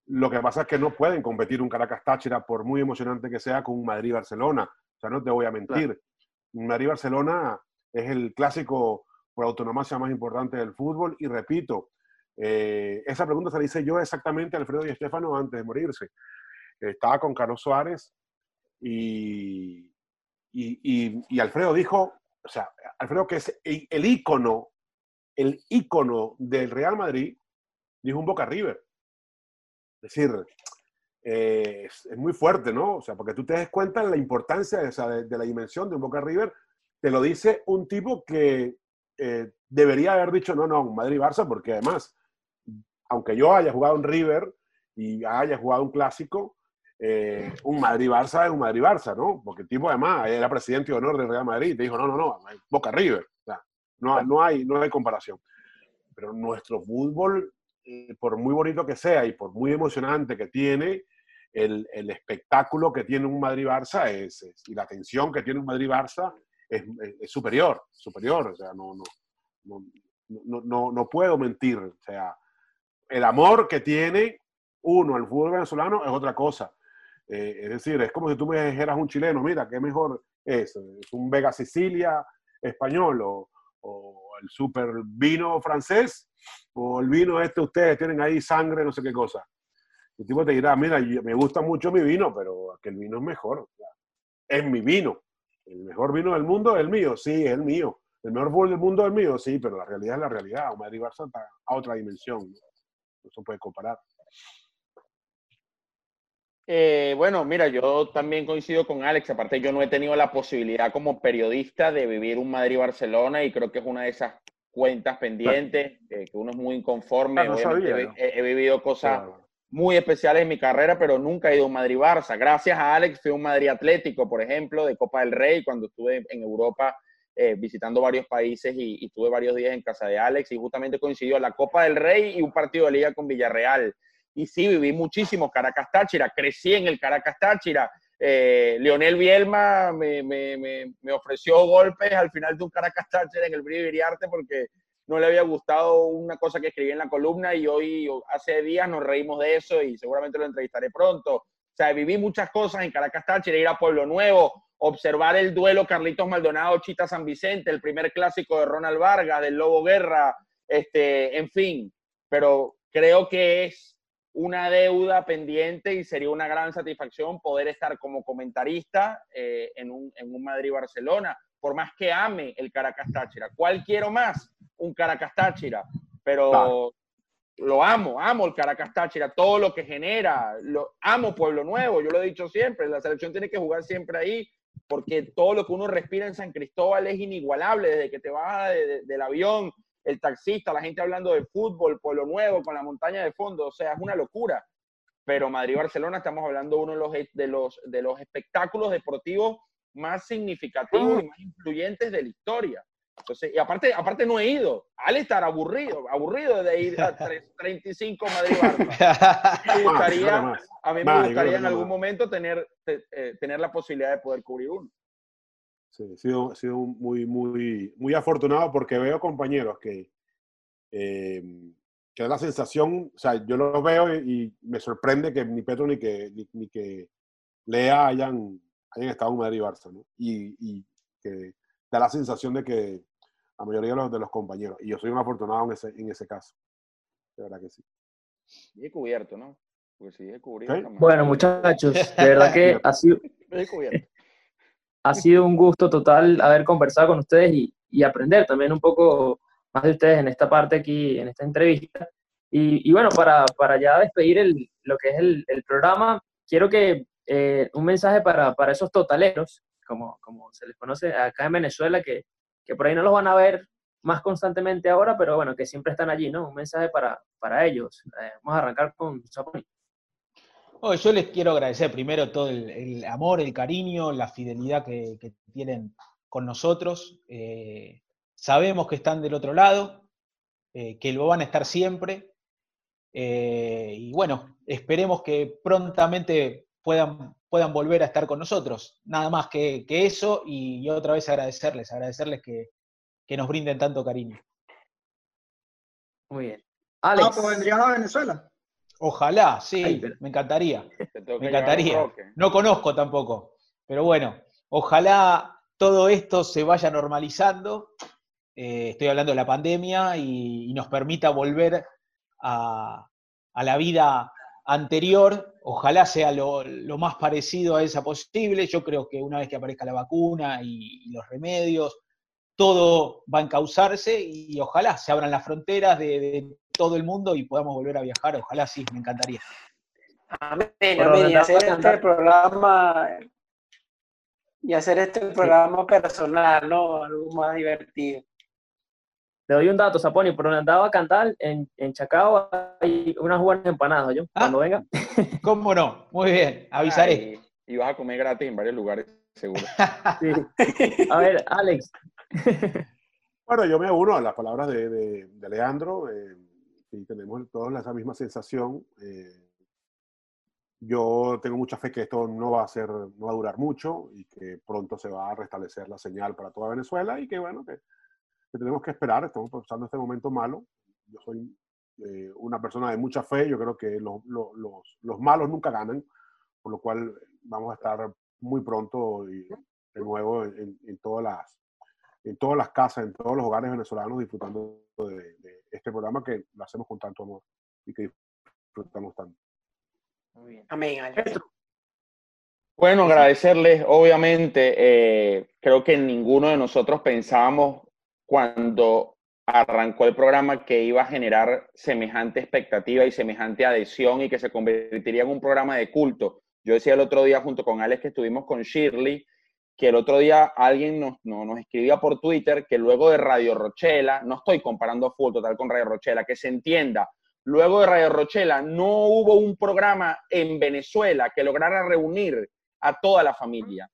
lo que pasa es que no pueden competir un Caracas-Táchira, por muy emocionante que sea, con un Madrid-Barcelona. O sea, no te voy a mentir. Un Madrid-Barcelona es el clásico por autonomía más importante del fútbol. Y repito, eh, esa pregunta se la hice yo exactamente a Alfredo y Estefano antes de morirse. Estaba con Carlos Suárez y, y, y, Alfredo dijo, o sea, Alfredo que es el, ícono, el ícono del Real Madrid, dijo un Boca River. Es decir, eh, es, muy fuerte, ¿no? O sea, porque tú te des cuenta de la importancia de, la dimensión de un Boca River, te lo dice un tipo que eh, debería haber dicho, no, no, Madrid-Barça, porque además aunque yo haya jugado en River y haya jugado un clásico, eh, un Madrid-Barça es un Madrid-Barça, ¿no? Porque el tipo además era presidente de honor del Real Madrid y te dijo, no, no, no, Boca River. no, no, hay, no hay comparación. Pero nuestro fútbol, eh, por muy bonito que sea y por muy emocionante que tiene, el, el espectáculo que tiene un Madrid-Barça es, y la tensión que tiene un Madrid-Barça es, es, superior, superior. O sea, no, no, no, no, no puedo mentir. O sea, el amor que tiene uno al fútbol venezolano es otra cosa. Eh, es decir, es como si tú me dijeras un chileno, mira, ¿qué mejor es? ¿Es un Vega Sicilia español o, el super vino francés o el vino este ustedes tienen ahí sangre, no sé qué cosa? El tipo te dirá, mira, me gusta mucho mi vino, pero aquel vino es mejor. Es mi vino. El mejor vino del mundo es el mío, sí, es el mío. El mejor fútbol del mundo es el mío, sí, pero la realidad es la realidad. Madrid-Barça está a otra dimensión no se puede comparar. Eh, bueno, mira, yo también coincido con Alex. Aparte, yo no he tenido la posibilidad como periodista de vivir un Madrid-Barcelona y creo que es una de esas cuentas pendientes, que uno es muy inconforme. Ah, he, vivido cosas muy especiales en mi carrera, pero nunca he ido a un Madrid-Barça. Gracias a Alex fui a un Madrid Atlético, por ejemplo, de Copa del Rey, cuando estuve en Europa eh, visitando varios países y, estuve varios días en casa de Alex y justamente coincidió la Copa del Rey y un partido de liga con Villarreal. Y sí, viví muchísimo Caracas Táchira, crecí en el Caracas Táchira. Eh, Leonel Bielma me, me, me, ofreció golpes al final de un Caracas Táchira en el Brillo Iriarte porque no le había gustado una cosa que escribí en la columna y hoy, hace días, nos reímos de eso y seguramente lo entrevistaré pronto. O sea, viví muchas cosas en Caracas Táchira, ir a Pueblo Nuevo, observar el duelo Carlitos Maldonado, Chita San Vicente, el primer clásico de Ronald Vargas, del Lobo Guerra, este, en fin, pero creo que es una deuda pendiente y sería una gran satisfacción poder estar como comentarista eh, en, un, en un Madrid-Barcelona, por más que ame el Caracas Táchira. ¿Cuál quiero más? Un Caracas Táchira, pero lo amo, amo el Caracas Táchira, todo lo que genera, lo amo Pueblo Nuevo, yo lo he dicho siempre, la selección tiene que jugar siempre ahí, porque todo lo que uno respira en San Cristóbal es inigualable, desde que te vas del avión, el taxista, la gente hablando de fútbol, Pueblo Nuevo, con la montaña de fondo, o sea, es una locura. Pero Madrid-Barcelona estamos hablando de uno de los, de, los, de los espectáculos deportivos más significativos y más influyentes de la historia. Entonces, y aparte, aparte no he ido. Al estar aburrido, aburrido de ir a 35 Madrid-Barça. Me gustaría, a mí me gustaría en algún momento tener, eh, tener la posibilidad de poder cubrir uno. Sí, he sido, sido muy, muy, muy afortunado porque veo compañeros que, eh, que da la sensación, o sea, yo los veo y, me sorprende que ni Petro ni que, ni, que Lea hayan, hayan estado en Madrid y Barça, ¿no? Y, y, que da la sensación de que la mayoría de los, de los compañeros, y yo soy un afortunado en ese, en ese caso, de verdad que sí. Y he cubierto, ¿no? Bueno, muchachos, de verdad que ha sido, ha sido un gusto total haber conversado con ustedes y, y, aprender también un poco más de ustedes en esta parte aquí, en esta entrevista. Y, y bueno, para, para, ya despedir el, lo que es el, el programa, quiero que eh, un mensaje para, para, esos totaleros, como, como se les conoce acá en Venezuela, que, que, por ahí no los van a ver más constantemente ahora, pero bueno, que siempre están allí, ¿no? Un mensaje para, para ellos. Eh, vamos a arrancar con Zaponi. Oh, yo les quiero agradecer primero todo el, amor, el cariño, la fidelidad que, tienen con nosotros. Eh, sabemos que están del otro lado, que lo van a estar siempre. Y bueno, esperemos que prontamente puedan, puedan volver a estar con nosotros. Nada más que, que eso y, y, otra vez agradecerles, agradecerles que, que, nos brinden tanto cariño. Muy bien. Alex. Ah, pues vendrías a Venezuela. Ojalá, sí, Ay, pero... me encantaría. Me encantaría. No conozco tampoco, pero bueno, ojalá todo esto se vaya normalizando. Eh, estoy hablando de la pandemia y, y nos permita volver a, a, la vida anterior. Ojalá sea lo, lo, más parecido a esa posible. Yo creo que una vez que aparezca la vacuna y, y los remedios, todo va a encauzarse y ojalá se abran las fronteras de, de, todo el mundo y podamos volver a viajar. Ojalá sí, me encantaría. Amén, amén. Y hacer este programa y hacer este programa personal, ¿no? Algo más divertido. Te doy un dato, Saponi, por donde andaba a cantar, en, en Chacao hay unas buenas empanadas, yo, ah, cuando venga. ¿Cómo no? Muy bien, avisaré. Ay, y vas a comer gratis en varios lugares, seguro. sí. A ver, Alex. bueno, yo me uno a las palabras de, de, de Alejandro. Eh, y tenemos todos esa misma sensación. Eh, yo tengo mucha fe que esto no va a ser, no va a durar mucho y que pronto se va a restablecer la señal para toda Venezuela y que bueno, que, que tenemos que esperar, estamos pasando este momento malo. Yo soy eh, una persona de mucha fe, yo creo que los, los, los, los, malos nunca ganan, por lo cual vamos a estar muy pronto y de nuevo en, en, todas las en todas las casas, en todos los hogares venezolanos disfrutando de, de este programa que lo hacemos con tanto amor y que disfrutamos tanto. Muy bien. Amén. Bueno, agradecerles, obviamente, eh, creo que ninguno de nosotros pensábamos cuando arrancó el programa que iba a generar semejante expectativa y semejante adhesión y que se convertiría en un programa de culto. Yo decía el otro día junto con Alex que estuvimos con Shirley, que el otro día alguien nos, no, nos escribía por Twitter que luego de Radio Rochela, no estoy comparando fútbol total con Radio Rochela, que se entienda, luego de Radio Rochela no hubo un programa en Venezuela que lograra reunir a toda la familia.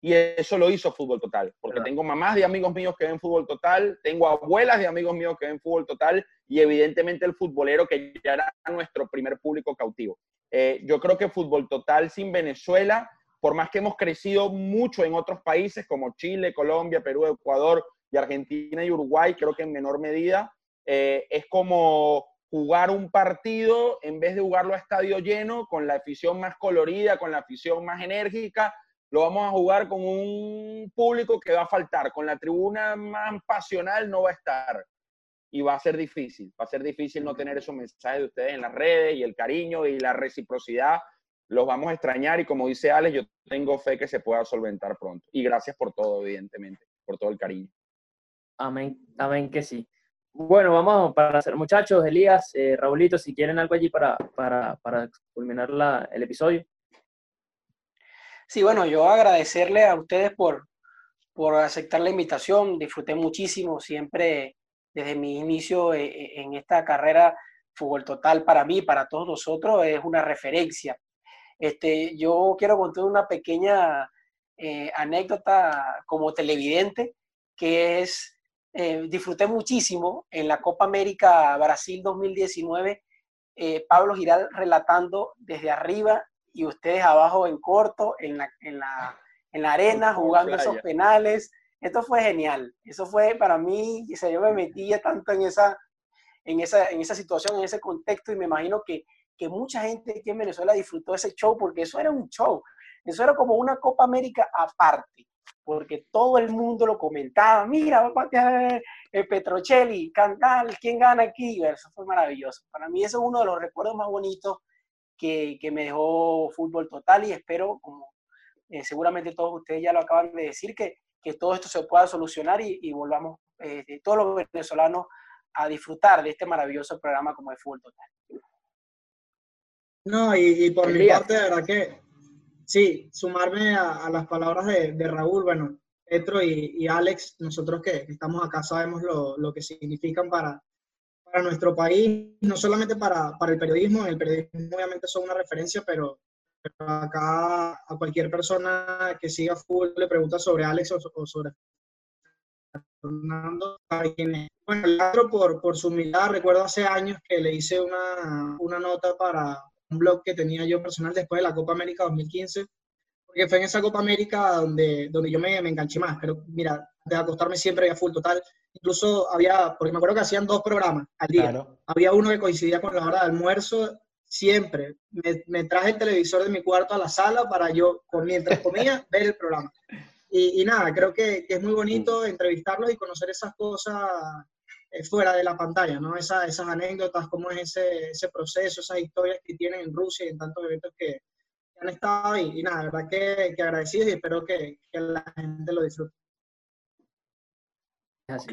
Y eso lo hizo Fútbol Total, porque tengo mamás de amigos míos que ven Fútbol Total, tengo abuelas de amigos míos que ven Fútbol Total y evidentemente el futbolero que ya era nuestro primer público cautivo. Eh, yo creo que Fútbol Total sin Venezuela, por más que hemos crecido mucho en otros países como Chile, Colombia, Perú, Ecuador y Argentina y Uruguay, creo que en menor medida, eh, es como jugar un partido en vez de jugarlo a estadio lleno, con la afición más colorida, con la afición más enérgica, lo vamos a jugar con un público que va a faltar, con la tribuna más pasional no va a estar. Y va a ser difícil, va a ser difícil no tener esos mensajes de ustedes en las redes y el cariño y la reciprocidad. Los vamos a extrañar y como dice Alex, yo tengo fe que se pueda solventar pronto. Y gracias por todo, evidentemente, por todo el cariño. Amén, amén que sí. Bueno, vamos para hacer, muchachos, Elías, eh, Raulito, si quieren algo allí para, para, para culminar la, el episodio. Sí, bueno, yo agradecerle a ustedes por, por aceptar la invitación. Disfruté muchísimo siempre desde mi inicio eh, eh, en esta carrera. Fútbol Total para mí, para todos nosotros, es una referencia. Este, yo quiero contar una pequeña eh, anécdota como televidente, que es, disfruté muchísimo en la Copa América Brasil 2019, eh, Pablo Giral relatando desde arriba y ustedes abajo en corto, en la, en la, en la arena, jugando esos penales. Esto fue genial. Eso fue para mí, o sea, yo me metía tanto en esa, en, esa, en esa situación, en ese contexto, y me imagino que, que mucha gente aquí en Venezuela disfrutó ese show, porque eso era un show. Eso era como una Copa América aparte, porque todo el mundo lo comentaba. Mira, va a patear el Petrocelli, Cantal, ¿quién gana aquí? Eso fue maravilloso. Para mí eso es uno de los recuerdos más bonitos que, que me dejó fútbol total y espero, como eh, seguramente todos ustedes ya lo acaban de decir, que, que todo esto se pueda solucionar y, y volvamos eh, todos los venezolanos a disfrutar de este maravilloso programa como de fútbol total. No, y, por mi parte, de verdad que sí, sumarme a, las palabras de, Raúl, bueno, Petro y, Alex, nosotros que, estamos acá sabemos lo, lo que significan para, para nuestro país, no solamente para, para, el periodismo, el periodismo obviamente son una referencia, pero, acá a cualquier persona que siga fútbol le pregunta sobre Alex o, sobre Fernando, Bueno, Leandro por, por su humildad, recuerdo hace años que le hice una, una nota para un blog que tenía yo personal después de la Copa América 2015, porque fue en esa Copa América donde, donde yo me, me enganché más, pero mira, de acostarme siempre había full total, incluso había, porque me acuerdo que hacían dos programas al día, había uno que coincidía con la hora de almuerzo, siempre me, me, traje el televisor de mi cuarto a la sala para yo, mientras comía, ver el programa. Y, y nada, creo que, que, es muy bonito entrevistarlos y conocer esas cosas eh, fuera de la pantalla, ¿no? Esa, esas anécdotas, cómo es ese, ese proceso, esas historias que tienen en Rusia y en tantos eventos que, han estado y, y nada, la verdad que, que agradecidos y espero que, que la gente lo disfrute.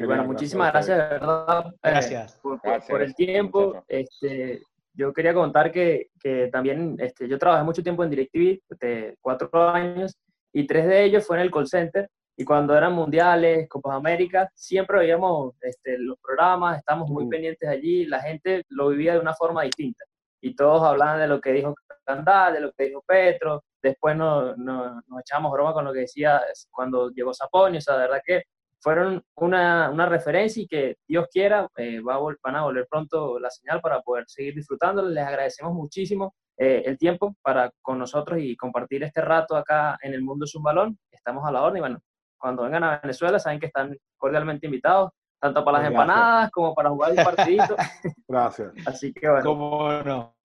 Bueno, muchísimas gracias, de verdad. Eh, gracias. por, el tiempo. Este, yo quería contar que, que también este, yo trabajé mucho tiempo en DirecTV, de cuatro años, y tres de ellos fue en el call center. Y cuando eran mundiales, Copas América, siempre veíamos este, los programas, estamos muy mm. pendientes allí, la gente lo vivía de una forma distinta. Y todos hablaban de lo que dijo Candal, de lo que dijo Petro, después nos, nos, echamos broma con lo que decía cuando llegó Zaponi, o sea, de verdad que fueron una, una referencia y que Dios quiera, eh, va a van a volver pronto la señal para poder seguir disfrutando. Les agradecemos muchísimo eh, el tiempo para con nosotros y compartir este rato acá en el mundo balón Estamos a la orden y bueno, cuando vengan a Venezuela saben que están cordialmente invitados, tanto para las empanadas como para jugar el partidito. Gracias. Así que bueno. ¿Cómo no?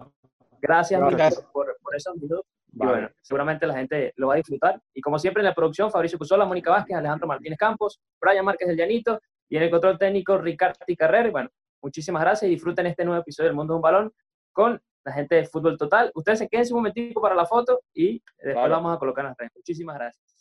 Gracias, Por, por, esos minutos. Y bueno, seguramente la gente lo va a disfrutar. Y como siempre en la producción, Fabricio Puzola, Mónica Vázquez, Alejandro Martínez Campos, Brian Márquez del Llanito y en el control técnico Ricardo Carrera. Y bueno, muchísimas gracias y disfruten este nuevo episodio del Mundo de un Balón con la gente de Fútbol Total. Ustedes se queden un momentito para la foto y después lo vamos a colocar en las redes. Muchísimas gracias.